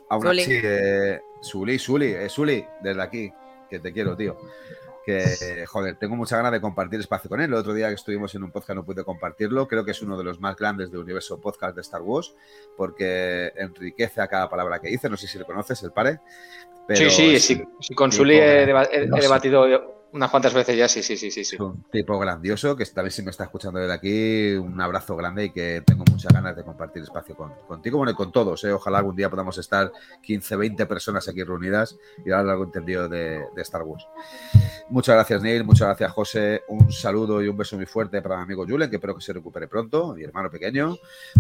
Aún así, eh, Suli, Suli, eh, Suli, desde aquí, que te quiero, tío. Que, joder, tengo mucha ganas de compartir espacio con él. El otro día que estuvimos en un podcast no pude compartirlo. Creo que es uno de los más grandes del universo podcast de Star Wars, porque enriquece a cada palabra que dice. No sé si lo conoces, el pare. Pero sí, sí, sí, con he, he debatido unas cuantas veces ya, sí, sí, sí, sí. Es un tipo grandioso que vez si me está escuchando desde aquí, un abrazo grande y que tengo muchas ganas de compartir espacio con, contigo, bueno, y con todos. ¿eh? Ojalá algún día podamos estar 15, 20 personas aquí reunidas y dar algo entendido de, de, Star Wars. Muchas gracias, Neil, muchas gracias, José. Un saludo y un beso muy fuerte para mi amigo Julen, que espero que se recupere pronto, mi hermano pequeño.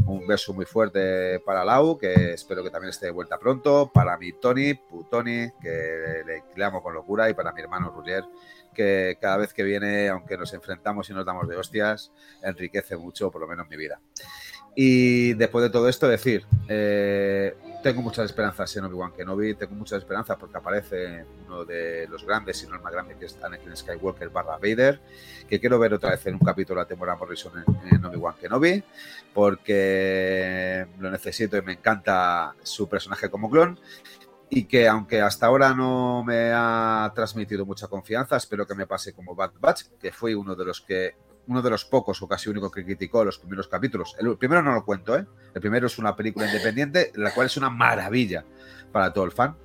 Un beso muy fuerte para Lau, que espero que también esté de vuelta pronto. Para mi Tony, Putoni, que le, le amo con locura, y para mi hermano Rulier que cada vez que viene, aunque nos enfrentamos y nos damos de hostias, enriquece mucho, por lo menos mi vida. Y después de todo esto, decir, eh, tengo muchas esperanzas en Obi-Wan Kenobi, tengo muchas esperanzas porque aparece uno de los grandes, si no el más grande, que es Anakin Skywalker barra Vader, que quiero ver otra vez en un capítulo de la temporada Morrison en, en Obi-Wan Kenobi, porque lo necesito y me encanta su personaje como clon y que aunque hasta ahora no me ha transmitido mucha confianza, espero que me pase como Bad Batch, que fue uno de los que uno de los pocos o casi único que criticó los primeros capítulos. El primero no lo cuento, ¿eh? El primero es una película independiente, la cual es una maravilla para todo el fan.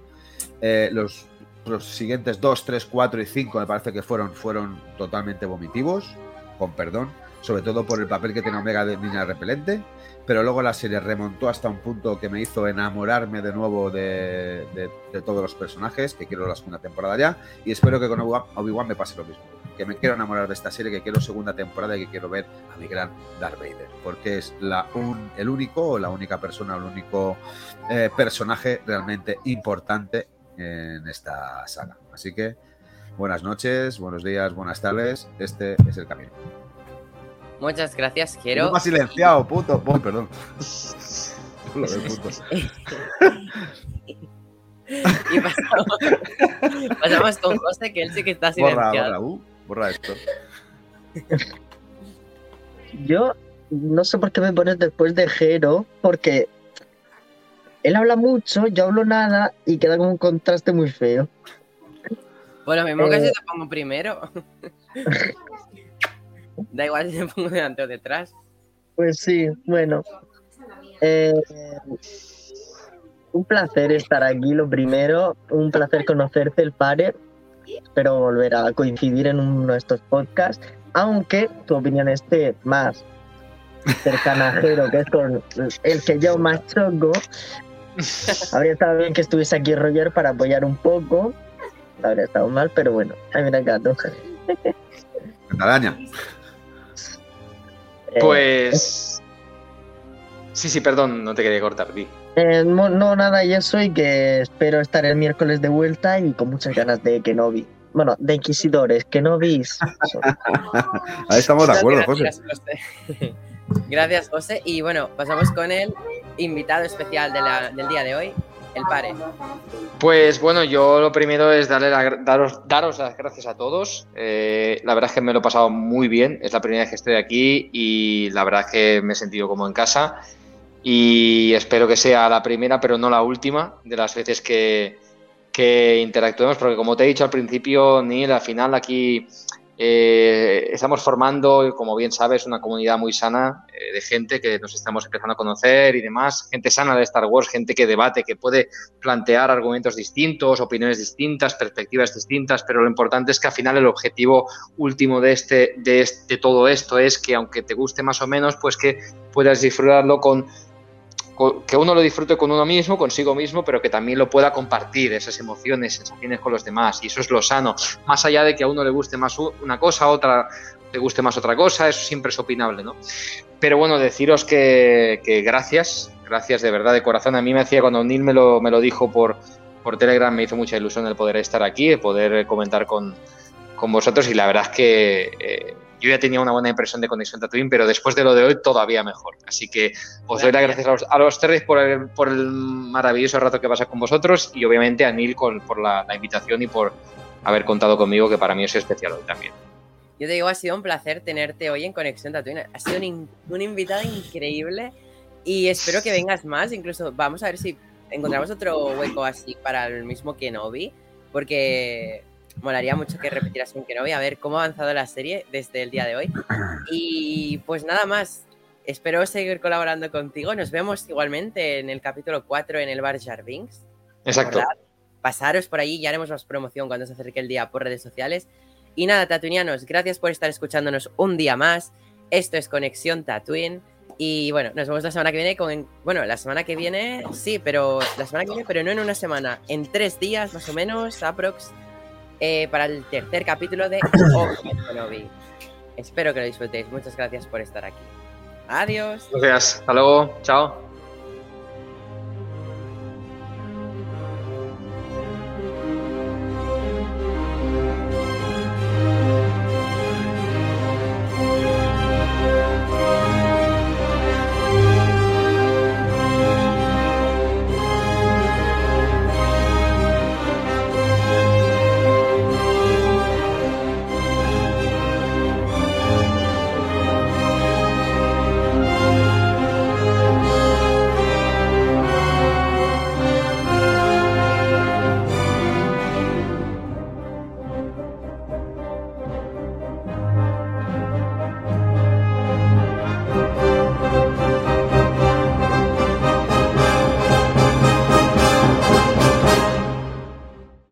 Eh, los, los, siguientes 2, 3, 4 y 5 me parece que fueron, fueron totalmente vomitivos, con perdón, sobre todo por el papel que tiene Omega de niña repelente pero luego la serie remontó hasta un punto que me hizo enamorarme de nuevo de, de, todos los personajes, que quiero la segunda temporada ya, y espero que con Obi-Wan me pase lo mismo, que me quiero enamorar de esta serie, que quiero segunda temporada y que quiero ver a mi gran Darth Vader, porque es la un, el único o la única persona, el único eh, personaje realmente importante en esta saga. Así que buenas noches, buenos días, buenas tardes, este es el camino. Muchas gracias, quiero. No me ha silenciado, puto. Oh, perdón. y pasamos, pasamos, con José, que él sí que está silenciado. Borra, borra, uh, borra esto. Yo no sé por qué me pones después de Jero, porque él habla mucho, yo hablo nada y queda como un contraste muy feo. Bueno, mismo eh... que si te pongo primero. Da igual si me pongo delante o detrás. Pues sí, bueno. Eh, un placer estar aquí, lo primero. Un placer conocerte, el pare. Espero volver a coincidir en uno de estos podcasts. Aunque tu opinión esté más cercana a Jero, que es con el que yo más choco. Habría estado bien que estuviese aquí Roger para apoyar un poco. Habría estado mal, pero bueno. Ay, mira gato. Araña. Pues. Sí, sí, perdón, no te quería cortar, di. Eh, no, no, nada, y eso, y que espero estar el miércoles de vuelta y con muchas ganas de Kenobi. Bueno, de Inquisidores, Kenobis. Ahí estamos de acuerdo, José. Gracias, José. Y bueno, pasamos con el invitado especial de la, del día de hoy, pare. Pues bueno, yo lo primero es daros, daros las gracias a todos. Eh, la verdad es que me lo he pasado muy bien. Es la primera vez que estoy aquí y la verdad es que me he sentido como en casa. Y espero que sea la primera, pero no la última, de las veces que, que interactuemos, porque como te he dicho al principio, ni al final aquí eh, estamos formando, como bien sabes, una comunidad muy sana eh, de gente que nos estamos empezando a conocer y demás, gente sana de Star Wars, gente que debate, que puede plantear argumentos distintos, opiniones distintas, perspectivas distintas, pero lo importante es que al final el objetivo último de, este, de, este, de todo esto es que aunque te guste más o menos, pues que puedas disfrutarlo con que uno lo disfrute con uno mismo, consigo mismo, pero que también lo pueda compartir, esas emociones, sensaciones con los demás. Y eso es lo sano. Más allá de que a uno le guste más una cosa, a otra le guste más otra cosa, eso siempre es opinable, ¿no? Pero bueno, deciros que, gracias, gracias de verdad, de corazón. A mí me hacía, cuando Neil me lo, me lo dijo por, por Telegram, me hizo mucha ilusión el poder estar aquí, el poder comentar con, con vosotros y la verdad es que... Eh, yo ya tenía una buena impresión de Conexión Tatooine, pero después de lo de hoy todavía mejor. Así que os doy las gracias a los, tres por el, por el, maravilloso rato que pasa con vosotros y obviamente a Neil por la, invitación y por haber contado conmigo, que para mí es especial hoy también. Yo te digo, ha sido un placer tenerte hoy en Conexión Tatooine. Ha sido un, un invitado increíble y espero que vengas más. Incluso vamos a ver si encontramos otro hueco así para el mismo Kenobi, porque molaría mucho que repetieras con Kenobi, a ver cómo ha avanzado la serie desde el día de hoy. Y pues nada más, espero seguir colaborando contigo. Nos vemos igualmente en el capítulo 4 en el bar Jarvings. Exacto. Pasaros por allí, ya haremos más promoción cuando se acerque el día por redes sociales. Y nada, tatuinianos, gracias por estar escuchándonos un día más. Esto es Conexión Tatooine. Y bueno, nos vemos la semana que viene con. Bueno, la semana que viene, sí, pero la semana que viene, pero no en una semana, en tres días más o menos, aprox. Eh, para el tercer capítulo de Kenobi. Espero que lo disfrutéis. Muchas gracias por estar aquí. Adiós. Gracias. Hasta luego. Chao.